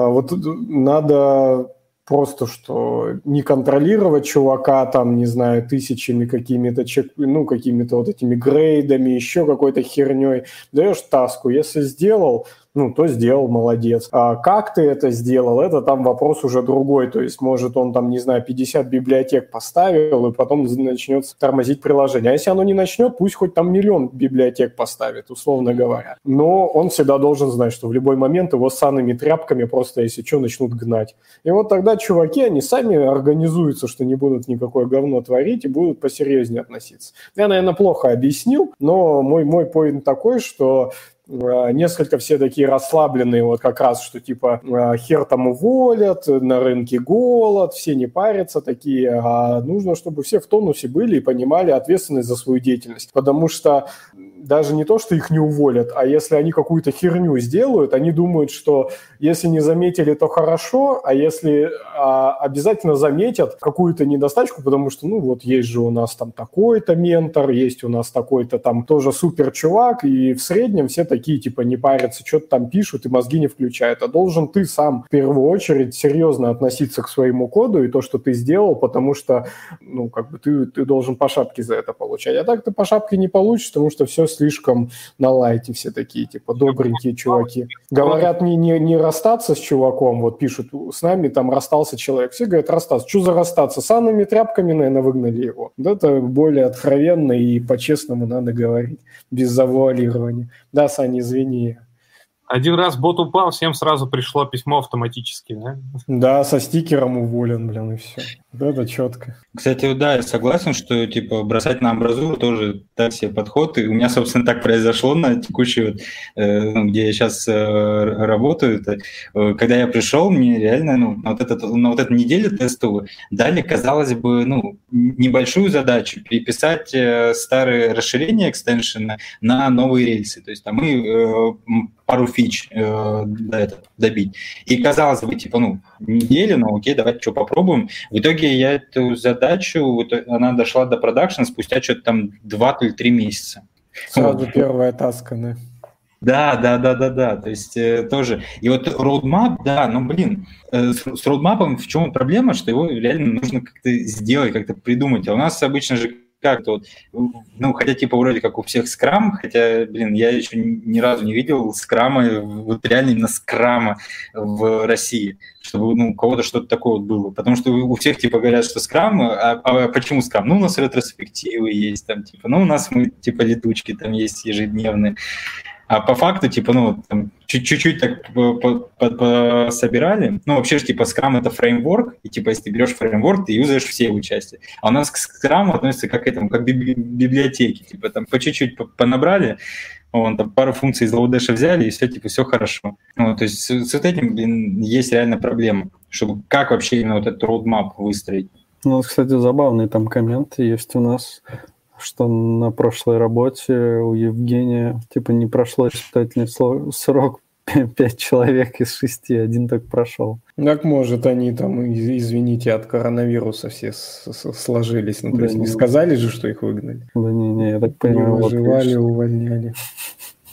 вот надо просто что не контролировать чувака там, не знаю, тысячами какими-то ну, какими-то вот этими грейдами, еще какой-то херней. Даешь таску, если сделал, ну, то сделал, молодец. А как ты это сделал, это там вопрос уже другой. То есть, может, он там, не знаю, 50 библиотек поставил, и потом начнет тормозить приложение. А если оно не начнет, пусть хоть там миллион библиотек поставит, условно говоря. Но он всегда должен знать, что в любой момент его санными тряпками просто, если что, начнут гнать. И вот тогда чуваки, они сами организуются, что не будут никакое говно творить и будут посерьезнее относиться. Я, наверное, плохо объяснил, но мой, мой поинт такой, что несколько все такие расслабленные, вот как раз, что типа э, хер там уволят, на рынке голод, все не парятся такие, а нужно, чтобы все в тонусе были и понимали ответственность за свою деятельность, потому что даже не то, что их не уволят, а если они какую-то херню сделают, они думают, что если не заметили, то хорошо, а если а, обязательно заметят какую-то недостачку, потому что, ну, вот есть же у нас там такой-то ментор, есть у нас такой-то там тоже супер чувак, и в среднем все такие, типа, не парятся, что-то там пишут и мозги не включают. А должен ты сам в первую очередь серьезно относиться к своему коду и то, что ты сделал, потому что, ну, как бы ты, ты должен по шапке за это получать. А так ты по шапке не получишь, потому что все слишком на лайте все такие, типа, добренькие чуваки. Говорят, не, не, не расстаться с чуваком, вот пишут, с нами там расстался человек. Все говорят, расстаться. Что за расстаться? Самыми тряпками, наверное, выгнали его. Вот это более откровенно и по-честному надо говорить, без завуалирования. Да, Саня, извини, один раз бот упал, всем сразу пришло письмо автоматически, да? Да, со стикером уволен, блин, и все. Да, это четко. Кстати, да, я согласен, что типа бросать на амбразуру тоже так себе подход. И у меня, собственно, так произошло на текущей, вот, э, ну, где я сейчас э, работаю. Это, э, когда я пришел, мне реально ну, вот этот, на вот эту неделю тестовую дали, казалось бы, ну, небольшую задачу переписать э, старые расширения экстеншена на новые рельсы. То есть там мы э, пару фич э, добить. И казалось бы, типа, ну, неделю, ну окей, давайте что попробуем. В итоге я эту задачу, вот, она дошла до продакшена спустя что-то там два или три месяца. Сразу вот. первая таска, да? Да, да, да, да, да. То есть э, тоже. И вот roadmap, да, но, блин, э, с, с roadmap в чем проблема, что его реально нужно как-то сделать, как-то придумать. А у нас обычно же как-то вот, ну, хотя типа вроде как у всех скрам, хотя, блин, я еще ни разу не видел скрама, вот реально именно скрама в России, чтобы ну, у кого-то что-то такое вот было. Потому что у всех типа говорят, что скрам, а, а почему скрам? Ну, у нас ретроспективы есть там, типа, ну, у нас мы типа летучки там есть ежедневные. А по факту, типа, ну, там, чуть-чуть так собирали. Ну, вообще же, типа, Scrum — это фреймворк, и, типа, если ты берешь фреймворк, ты юзаешь все его части. А у нас к Scrum относится как к этому, как к библиотеке. Типа, там по чуть-чуть понабрали, он там пару функций из Lodash взяли, и все, типа, все хорошо. Ну, то есть с, с этим, блин, есть реально проблема, чтобы как вообще именно вот этот roadmap выстроить. Ну, кстати, забавный там коммент есть у нас что на прошлой работе у Евгения типа не прошло испытательный срок пять человек из шести, один так прошел. Так может они там, извините, от коронавируса все сложились. Ну, то да есть не сказали же, что их выгнали? Да не, не, я так понимаю. Не выживали, вот, увольняли.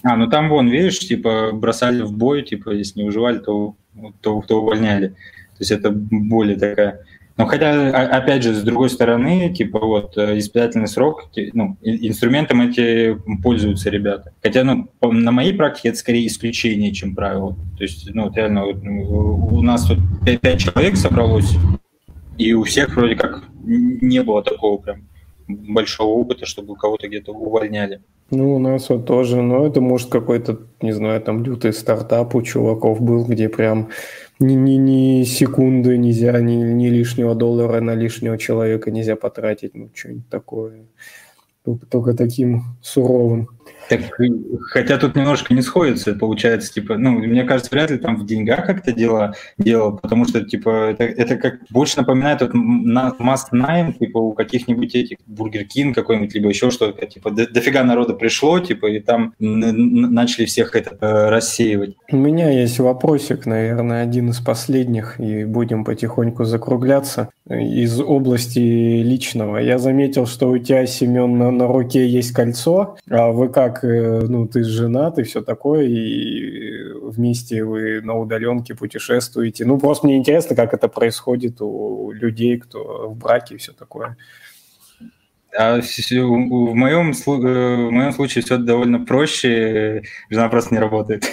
А, ну там вон, видишь, типа бросали в бой, типа если не выживали, то, то, то увольняли. То есть это более такая но хотя, опять же, с другой стороны, типа вот э, испытательный срок, ну, инструментом эти пользуются ребята. Хотя, ну, на моей практике это скорее исключение, чем правило. То есть, ну, вот реально, ну, у нас тут 5 человек собралось, и у всех вроде как не было такого прям большого опыта, чтобы кого-то где-то увольняли. Ну, у нас вот тоже, но это может какой-то, не знаю, там лютый стартап у чуваков был, где прям ни, ни, ни секунды нельзя, ни, ни лишнего доллара на лишнего человека нельзя потратить, ну, что-нибудь такое. Только, только таким суровым. Так, хотя тут немножко не сходится, получается, типа, ну, мне кажется, вряд ли там в деньгах как-то дело, дело потому что, типа, это, это как больше напоминает вот, на найм, типа, у каких-нибудь этих Бургер Кинг какой-нибудь, либо еще что-то, типа, до, дофига народа пришло, типа, и там начали всех это э, рассеивать. У меня есть вопросик, наверное, один из последних, и будем потихоньку закругляться из области личного. Я заметил, что у тебя, Семен, на, на руке есть кольцо, а вы как, э, ну, ты женат и все такое, и вместе вы на удаленке путешествуете. Ну, просто мне интересно, как это происходит у людей, кто в браке и все такое. А в моем, э, в моем случае все довольно проще, жена просто не работает.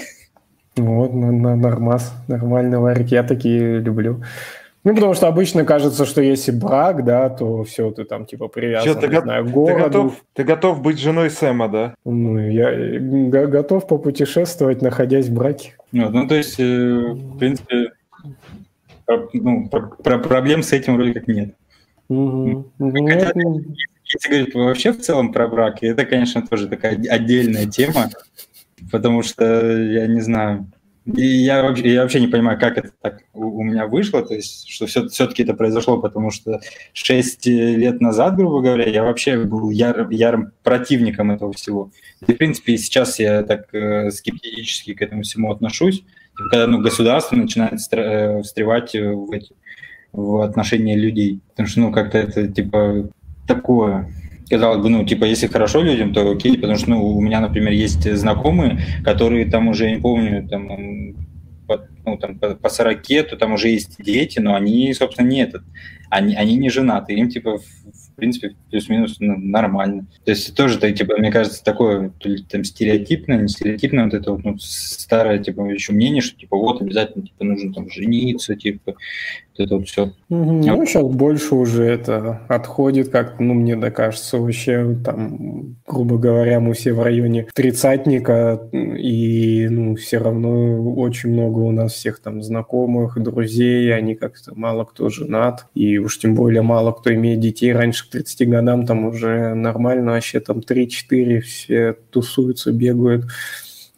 Вот, нормас, нормально, Варик, я такие люблю. Ну, потому что обычно кажется, что если брак, да, то все, ты там типа привязан, Че, ты не го- знаю, к городу. Ты готов, ты готов быть женой Сэма, да? Ну, я готов попутешествовать, находясь в браке. Ну, ну то есть, э, в принципе, ну, про- проблем с этим вроде как нет. Угу. Хотя, если говорить вообще в целом про брак, это, конечно, тоже такая отдельная тема, потому что, я не знаю, и я вообще, я вообще не понимаю, как это так у, у меня вышло, то есть, что все, все-таки это произошло, потому что 6 лет назад, грубо говоря, я вообще был яр, ярым противником этого всего. И, в принципе, сейчас я так э, скептически к этому всему отношусь, когда ну, государство начинает э, встревать в, эти, в отношения людей. Потому что, ну, как-то это, типа, такое казалось бы, ну, типа, если хорошо людям, то окей, потому что, ну, у меня, например, есть знакомые, которые там уже, не помню, там, по, ну, там, по, по 40, то там уже есть дети, но они, собственно, не этот, они, они не женаты, им, типа, в принципе, плюс-минус ну, нормально. То есть тоже, так, типа, мне кажется, такое там стереотипное, не стереотипное, вот это вот, ну, старое, типа, еще мнение, что, типа, вот, обязательно, типа, нужно там жениться, типа, это вот все. Ну, а... сейчас больше уже это отходит как-то, ну, мне да кажется, вообще там, грубо говоря, мы все в районе тридцатника, и, ну, все равно очень много у нас всех там знакомых, друзей, они как-то мало кто женат, и уж тем более мало кто имеет детей. Раньше к 30 годам, там уже нормально вообще, там 3-4 все тусуются, бегают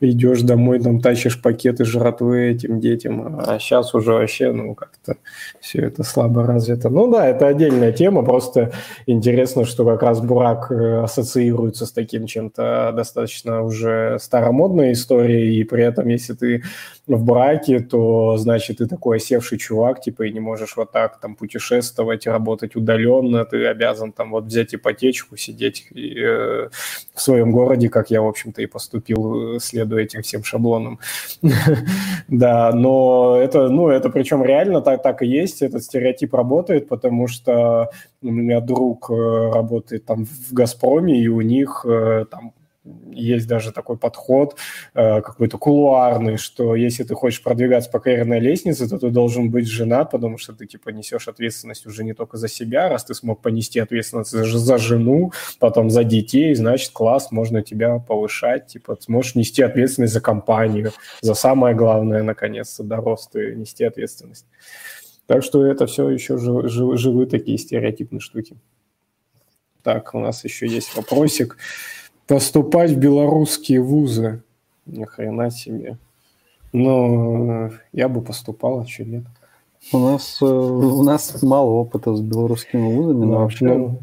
идешь домой, там тащишь пакеты жратвы этим детям, а сейчас уже вообще, ну, как-то все это слабо развито. Ну да, это отдельная тема, просто интересно, что как раз Бурак э, ассоциируется с таким чем-то достаточно уже старомодной историей, и при этом, если ты в браке, то, значит, ты такой осевший чувак, типа, и не можешь вот так там путешествовать, работать удаленно, ты обязан там вот взять ипотечку, сидеть и, э, в своем городе, как я, в общем-то, и поступил, след следуя этим всем шаблонам. да, но это, ну, это причем реально так, так и есть, этот стереотип работает, потому что у меня друг э, работает там в «Газпроме», и у них э, там есть даже такой подход э, какой-то кулуарный, что если ты хочешь продвигаться по карьерной лестнице, то ты должен быть женат, потому что ты типа несешь ответственность уже не только за себя, раз ты смог понести ответственность за жену, потом за детей, значит класс, можно тебя повышать, типа сможешь нести ответственность за компанию, за самое главное, наконец-то, дорос ты нести ответственность. Так что это все еще жив, жив, живы такие стереотипные штуки. Так, у нас еще есть вопросик поступать в белорусские вузы. Ни хрена себе. Но я бы поступал, а что нет. У нас, э, у нас мало опыта с белорусскими вузами, но вообще, ну,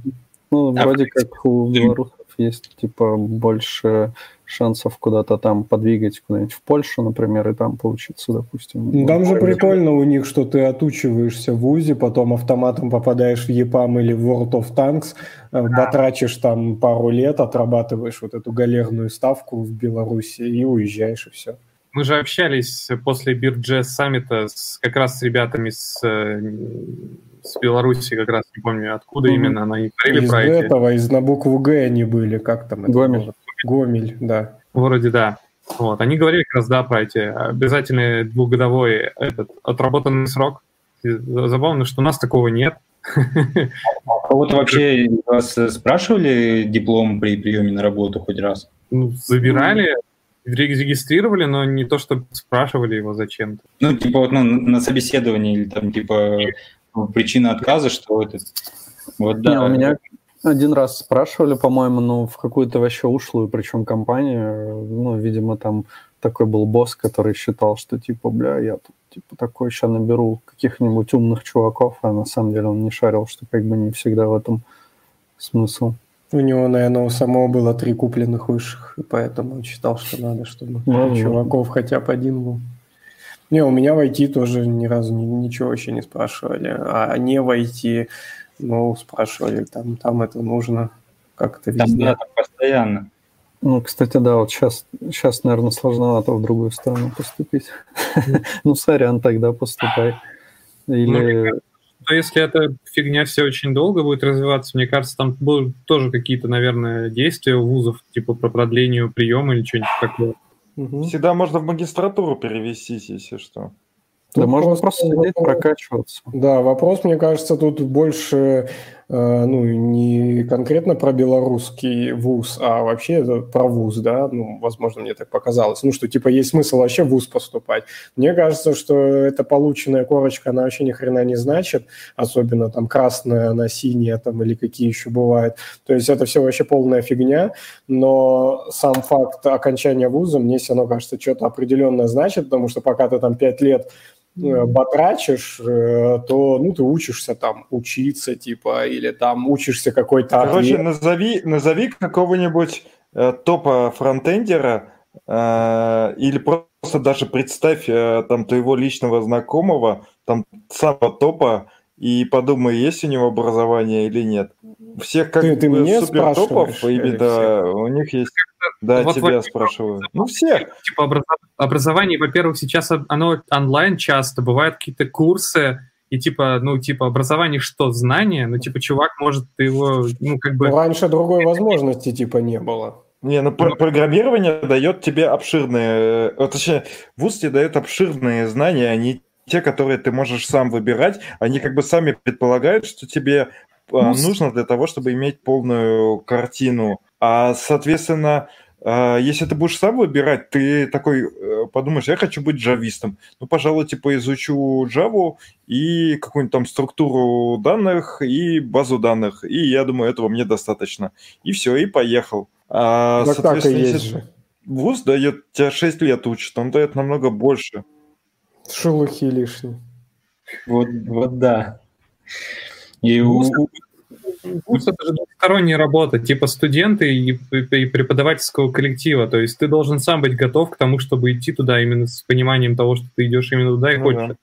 ну вроде как у белорусов есть типа больше шансов куда-то там подвигать, куда-нибудь в Польшу, например, и там поучиться, допустим. Ну, там же прикольно у них, что ты отучиваешься в ВУЗе, потом автоматом попадаешь в ЕПАМ или в World of Tanks, э, батрачишь там пару лет, отрабатываешь вот эту галерную ставку в Беларуси и уезжаешь, и все. Мы же общались после Бирджес саммита с, как раз с ребятами с, э, с Беларуси, как раз не помню, откуда mm-hmm. именно, они говорили из про этого, эти... из на букву Г они были, как там это Гомель. Было? Гомель, да. Вроде да. Вот. Они говорили как раз, да, про эти обязательный двухгодовой этот отработанный срок. Забавно, что у нас такого нет. А кого-то вообще вас спрашивали диплом при приеме на работу хоть раз? Ну, забирали, регистрировали, но не то, чтобы спрашивали его зачем-то. Ну, типа вот ну, на собеседовании или там типа причина отказа, что это... Вот, да. Не, у меня один раз спрашивали, по-моему, ну, в какую-то вообще ушлую, причем компанию. Ну, видимо, там такой был босс, который считал, что, типа, бля, я тут, типа, такой сейчас наберу каких-нибудь умных чуваков, а на самом деле он не шарил, что как бы не всегда в этом смысл. У него, наверное, у самого было три купленных высших, и поэтому он считал, что надо, чтобы ну, чуваков хотя бы один был. Не, у меня в IT тоже ни разу ни, ничего вообще не спрашивали. А не в IT ну, спрашивали, там, там это нужно как-то везде. Там, да, постоянно. Ну, кстати, да, вот сейчас, сейчас, наверное, сложновато в другую сторону поступить. Ну, сорян, тогда поступай. Или... Ну, если эта фигня все очень долго будет развиваться, мне кажется, там будут тоже какие-то, наверное, действия у вузов, типа по продлению приема или что-нибудь такое. Всегда можно в магистратуру перевестись, если что. Да можно просто сидеть, прокачиваться. Да, вопрос, мне кажется, тут больше ну, не конкретно про белорусский вуз, а вообще про вуз, да, ну, возможно, мне так показалось, ну, что, типа, есть смысл вообще в вуз поступать. Мне кажется, что эта полученная корочка, она вообще ни хрена не значит, особенно там красная, она синяя там или какие еще бывают. То есть это все вообще полная фигня, но сам факт окончания вуза мне все равно кажется, что-то определенное значит, потому что пока ты там пять лет батрачишь, э, то ну, ты учишься там учиться, типа, или там учишься какой-то Короче, ответ. назови, назови какого-нибудь э, топа фронтендера э, или просто даже представь э, там твоего личного знакомого, там самого топа, и подумай, есть у него образование или нет. Всех как ты, ты мне супер топов, именно у них есть да, вот тебя вот, спрашиваю. Ну, все. Типа образование, во-первых, сейчас оно онлайн часто, бывают какие-то курсы, и типа, ну, типа, образование что, знание? Ну, типа, чувак может его, ну, как бы... Ну, раньше другой возможности типа не было. Не, ну про- программирование дает тебе обширные, э, точнее, вуз тебе дает обширные знания, они те, которые ты можешь сам выбирать, они как бы сами предполагают, что тебе а, нужно для того, чтобы иметь полную картину. А, соответственно, а, если ты будешь сам выбирать, ты такой э, подумаешь, я хочу быть джавистом. Ну, пожалуй, типа изучу Java и какую-нибудь там структуру данных и базу данных. И я думаю, этого мне достаточно. И все, и поехал. А, Так так и соответственно, есть если же. вуз дает, тебя 6 лет учит, он дает намного больше. Шелухи лишние. Вот, вот да. И у- Вуз- у- Вуз это же двусторонняя работа, типа студенты и, и преподавательского коллектива. То есть ты должен сам быть готов к тому, чтобы идти туда именно с пониманием того, что ты идешь именно туда и Ну хочешь. да.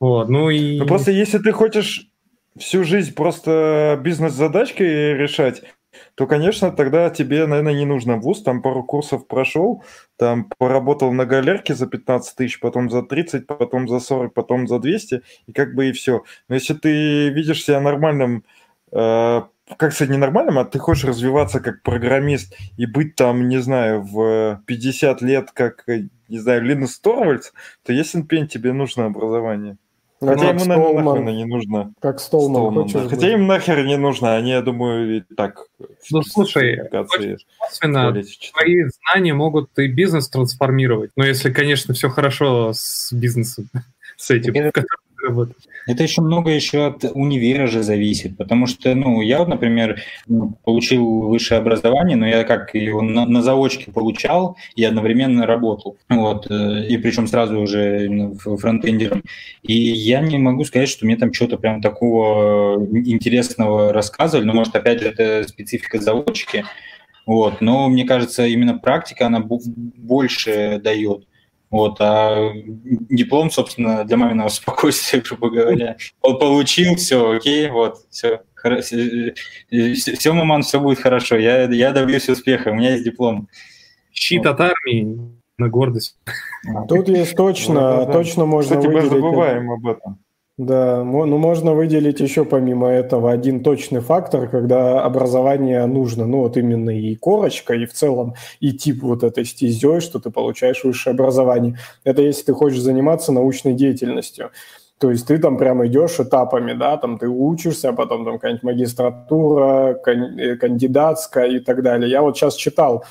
Вот, ну и... Ну, просто если ты хочешь всю жизнь просто бизнес-задачки решать, то, конечно, тогда тебе, наверное, не нужно вуз, там пару курсов прошел, там поработал на галерке за 15 тысяч, потом за 30, потом за 40, потом за 200, и как бы и все. Но если ты видишь себя нормальным, э, как сказать, не нормальным, а ты хочешь развиваться как программист и быть там, не знаю, в 50 лет, как, э, не знаю, Линус Торвальдс, то ясен пень, тебе нужно образование. Хотя ему, Столман. нахрена не нужно. Как Столман, Столман, хочешь да. Хотя им нахер не нужно, они, я думаю, и так Ну, слушай, читают. твои знания могут и бизнес трансформировать. Но если, конечно, все хорошо с бизнесом, с этим, Работаешь. Это еще много еще от универа же зависит, потому что, ну, я вот, например, ну, получил высшее образование, но я как его на, на заочке получал и одновременно работал, вот, э, и причем сразу уже фронтендером. И я не могу сказать, что мне там что-то прям такого интересного рассказывали, но, может, опять же, это специфика заочки, вот, но мне кажется, именно практика, она больше дает. Вот, а диплом, собственно, для маминого спокойствия, грубо говоря. Он получил, все, окей, вот, все. Все, маман, все будет хорошо. Я, я добьюсь успеха, у меня есть диплом. Щит от армии на гордость. Тут есть точно, точно можно Кстати, мы выделить. забываем об этом. Да, ну можно выделить еще помимо этого один точный фактор, когда образование нужно, ну вот именно и корочка, и в целом и тип вот этой стезей, что ты получаешь высшее образование. Это если ты хочешь заниматься научной деятельностью. То есть ты там прямо идешь этапами, да, там ты учишься, а потом там какая-нибудь магистратура, э, кандидатская и так далее. Я вот сейчас читал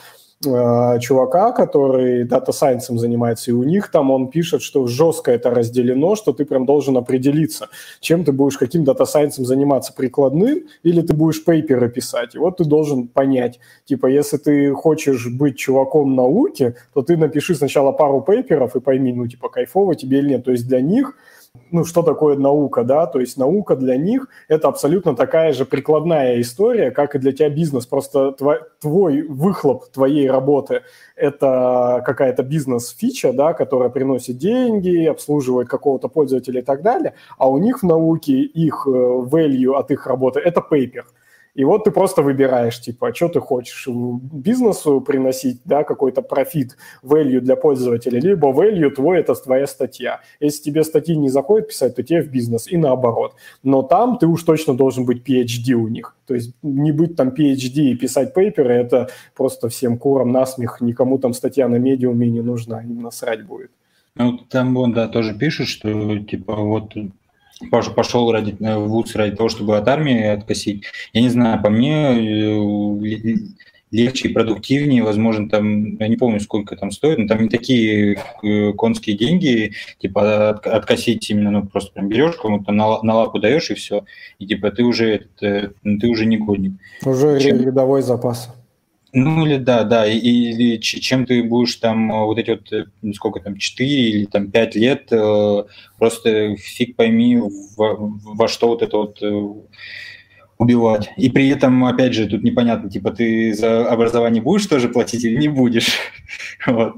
э, чувака, который data science ом занимается, и у них там он пишет, что жестко это разделено, что ты прям должен определиться, чем ты будешь, каким data science ом заниматься, прикладным, или ты будешь paper ы писать. И вот ты должен понять, типа, если ты хочешь быть чуваком науки, то ты напиши сначала пару пейперов и пойми, ну, типа, кайфово тебе или нет. То есть для них ну, что такое наука, да, то есть наука для них – это абсолютно такая же прикладная история, как и для тебя бизнес, просто твой, выхлоп твоей работы – это какая-то бизнес-фича, да, которая приносит деньги, обслуживает какого-то пользователя и так далее, а у них в науке их э, value от их работы – это paper. И вот ты просто выбираешь, типа, а что ты хочешь, бизнесу приносить, да, какой-то профит, value для пользователя, либо value твой – это твоя статья. Если тебе статьи не заходит писать, то тебе в бизнес, и наоборот. Но там ты уж точно должен быть PhD у них. То есть не быть там PhD и писать пейперы – это просто всем курам насмех, никому там статья на медиуме не нужна, им насрать будет. Ну, там вон, да, тоже пишут, что, типа, вот пошел ради, э, в ВУЗ ради того, чтобы от армии откосить. Я не знаю, по мне э, легче и продуктивнее, возможно, там, я не помню, сколько там стоит, но там не такие э, конские деньги, типа, от- откосить именно, ну, просто прям берешь кому-то, на, на лапу даешь, и все, и, типа, ты уже, этот, ты уже негодник. Уже Чем? рядовой запас. Ну или да, да, или чем ты будешь там э, вот эти вот, э, сколько там, 4 или там 5 лет, э, просто фиг пойми, во, во что вот это вот убивать. И при этом, опять же, тут непонятно, типа ты за образование будешь тоже платить или не будешь. Вот.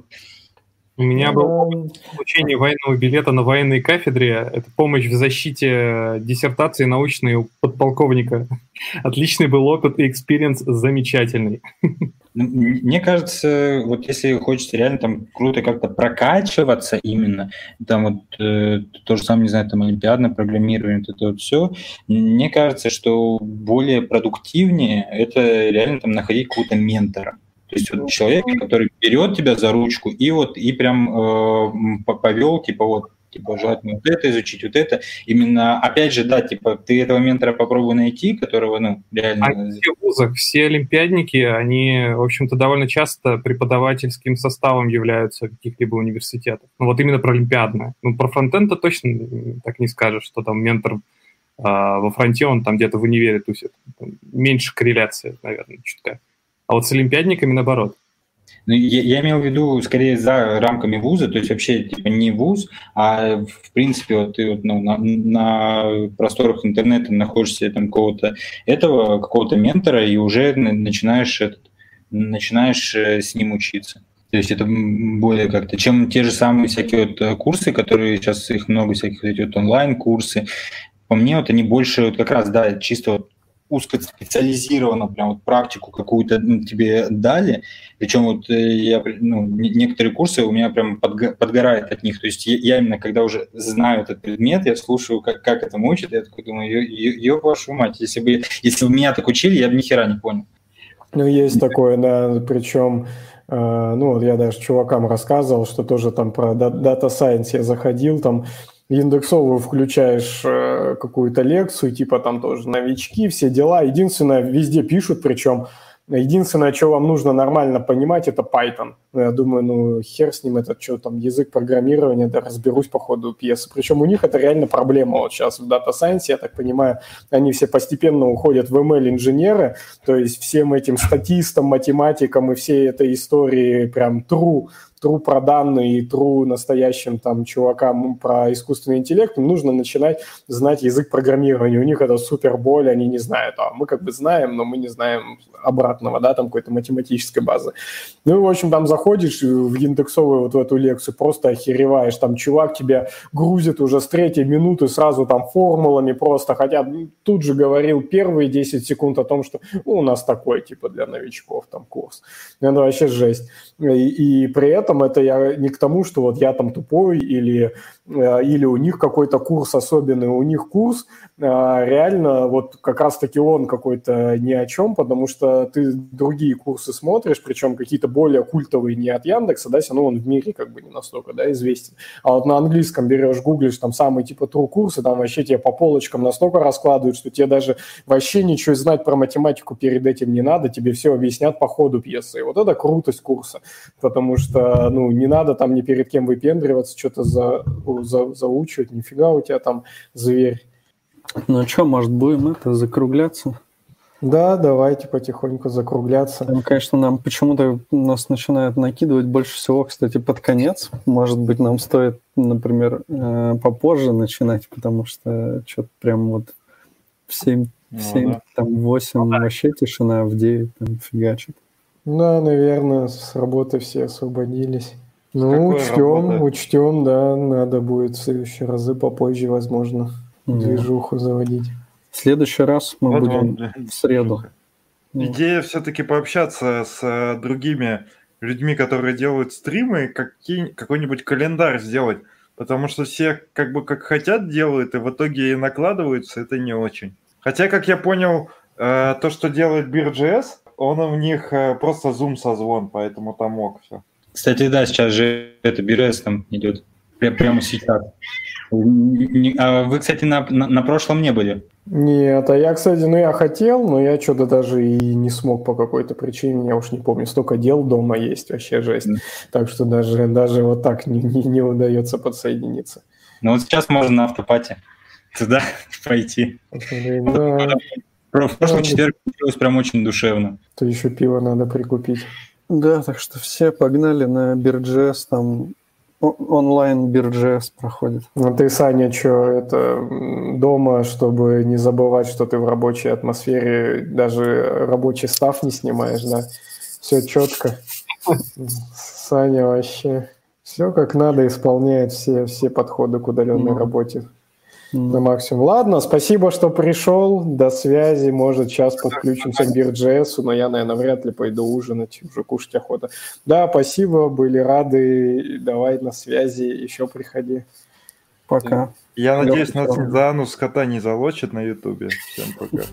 У меня был опыт получения военного билета на военной кафедре. Это помощь в защите диссертации научной у подполковника. Отличный был опыт и experience замечательный. Ну, мне кажется, вот если хочется реально там круто как-то прокачиваться именно, там вот э, то же самое, не знаю, там олимпиадное программирование, вот это вот все, мне кажется, что более продуктивнее это реально там находить какого-то ментора. То есть вот человек, который берет тебя за ручку и вот и прям э, повел, типа вот типа желательно вот это изучить, вот это. Именно, опять же, да, типа ты этого ментора попробуй найти, которого, ну, реально... А все вузах, все олимпиадники, они, в общем-то, довольно часто преподавательским составом являются каких-либо университетов. Ну, вот именно про олимпиадное. Ну, про фронтенда точно так не скажешь, что там ментор а, во фронте, он там где-то в универе тусит. Меньше корреляции, наверное, чутка. А вот с олимпиадниками наоборот. Ну, я, я имел в виду скорее за рамками вуза, то есть вообще типа не вуз, а в принципе вот ты вот, ну, на, на просторах интернета находишься там какого-то этого, какого-то ментора и уже начинаешь, этот, начинаешь э, с ним учиться. То есть это более как-то, чем те же самые всякие вот э, курсы, которые сейчас их много всяких эти вот онлайн-курсы. По мне вот они больше вот как раз, да, чисто вот узкоспециализированно прям вот практику какую-то тебе дали, причем вот э, я, ну, некоторые курсы у меня прям подго- подгорает от них, то есть я, я именно когда уже знаю этот предмет, я слушаю, как, как это учат, я такой думаю, ее вашу мать, если бы, если бы меня так учили, я бы ни хера не понял. Ну, есть такое, да, причем э, ну, я даже чувакам рассказывал, что тоже там про дата Science я заходил, там индексовую включаешь э, какую-то лекцию, типа там тоже новички, все дела. Единственное, везде пишут, причем единственное, что вам нужно нормально понимать, это Python. Ну, я думаю, ну хер с ним, этот что там, язык программирования, да разберусь по ходу пьесы. Причем у них это реально проблема. Вот сейчас в Data Science, я так понимаю, они все постепенно уходят в ML-инженеры, то есть всем этим статистам, математикам и всей этой истории прям true true про данные и true настоящим там чувакам про искусственный интеллект, им нужно начинать знать язык программирования. У них это супер боль, они не знают. А мы как бы знаем, но мы не знаем обратного, да, там какой-то математической базы. Ну в общем, там заходишь в индексовую вот в эту лекцию, просто охереваешь. Там чувак тебя грузит уже с третьей минуты сразу там формулами просто, хотя тут же говорил первые 10 секунд о том, что ну, у нас такой, типа, для новичков там курс. Это вообще жесть. И, и при этом это я не к тому, что вот я там тупой или или у них какой-то курс особенный, у них курс э, реально вот как раз-таки он какой-то ни о чем, потому что ты другие курсы смотришь, причем какие-то более культовые не от Яндекса, да, все он в мире как бы не настолько, да, известен. А вот на английском берешь, гуглишь там самые типа true курсы, там вообще тебе по полочкам настолько раскладывают, что тебе даже вообще ничего знать про математику перед этим не надо, тебе все объяснят по ходу пьесы. И вот это крутость курса, потому что, ну, не надо там ни перед кем выпендриваться, что-то за за, заучивать, нифига у тебя там зверь. Ну что, может, будем это закругляться? Да, давайте потихоньку закругляться. Там, конечно, нам почему-то нас начинают накидывать больше всего, кстати, под конец. Может быть, нам стоит, например, э, попозже начинать, потому что что-то прям вот в 7, в 7 ну, да. там 8 ну, да. вообще тишина, в 9 там фигачит. Да, наверное, с работы все освободились. Ну, учтем, работа? учтем, да, надо будет в следующие разы попозже, возможно, mm. движуху заводить. В следующий раз мы вот будем он, в среду. Идея все-таки пообщаться с э, другими людьми, которые делают стримы, какие, какой-нибудь календарь сделать, потому что все как бы как хотят делают, и в итоге и накладываются, это не очень. Хотя, как я понял, э, то, что делает Beer.js, он у них э, просто Zoom созвон, поэтому там ок все. Кстати, да, сейчас же это Бирес там идет. Прямо сейчас. А вы, кстати, на, на, на прошлом не были? Нет, а я, кстати, ну я хотел, но я что-то даже и не смог по какой-то причине, я уж не помню, столько дел дома есть, вообще жесть. Mm. Так что даже, даже вот так не, не, не удается подсоединиться. Ну вот сейчас можно на автопате туда пойти. Да. В прошлый четверг получилось прям очень душевно. То еще пиво надо прикупить. Да, так что все погнали на Бирджес, там онлайн Бирджес проходит. Ну ты, Саня, что, это дома, чтобы не забывать, что ты в рабочей атмосфере, даже рабочий став не снимаешь, да? Все четко. Саня вообще... Все как надо исполняет все, все подходы к удаленной Ну. работе на максимум. Ладно, спасибо, что пришел. До связи. Может, сейчас подключимся к Бирджесу, но я, наверное, вряд ли пойду ужинать. Уже кушать охота. Да, спасибо, были рады. Давай на связи, еще приходи. Пока. Я надеюсь, нас всё. за анус кота не залочат на ютубе. Всем пока.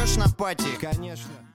Пойдешь на пати? Конечно.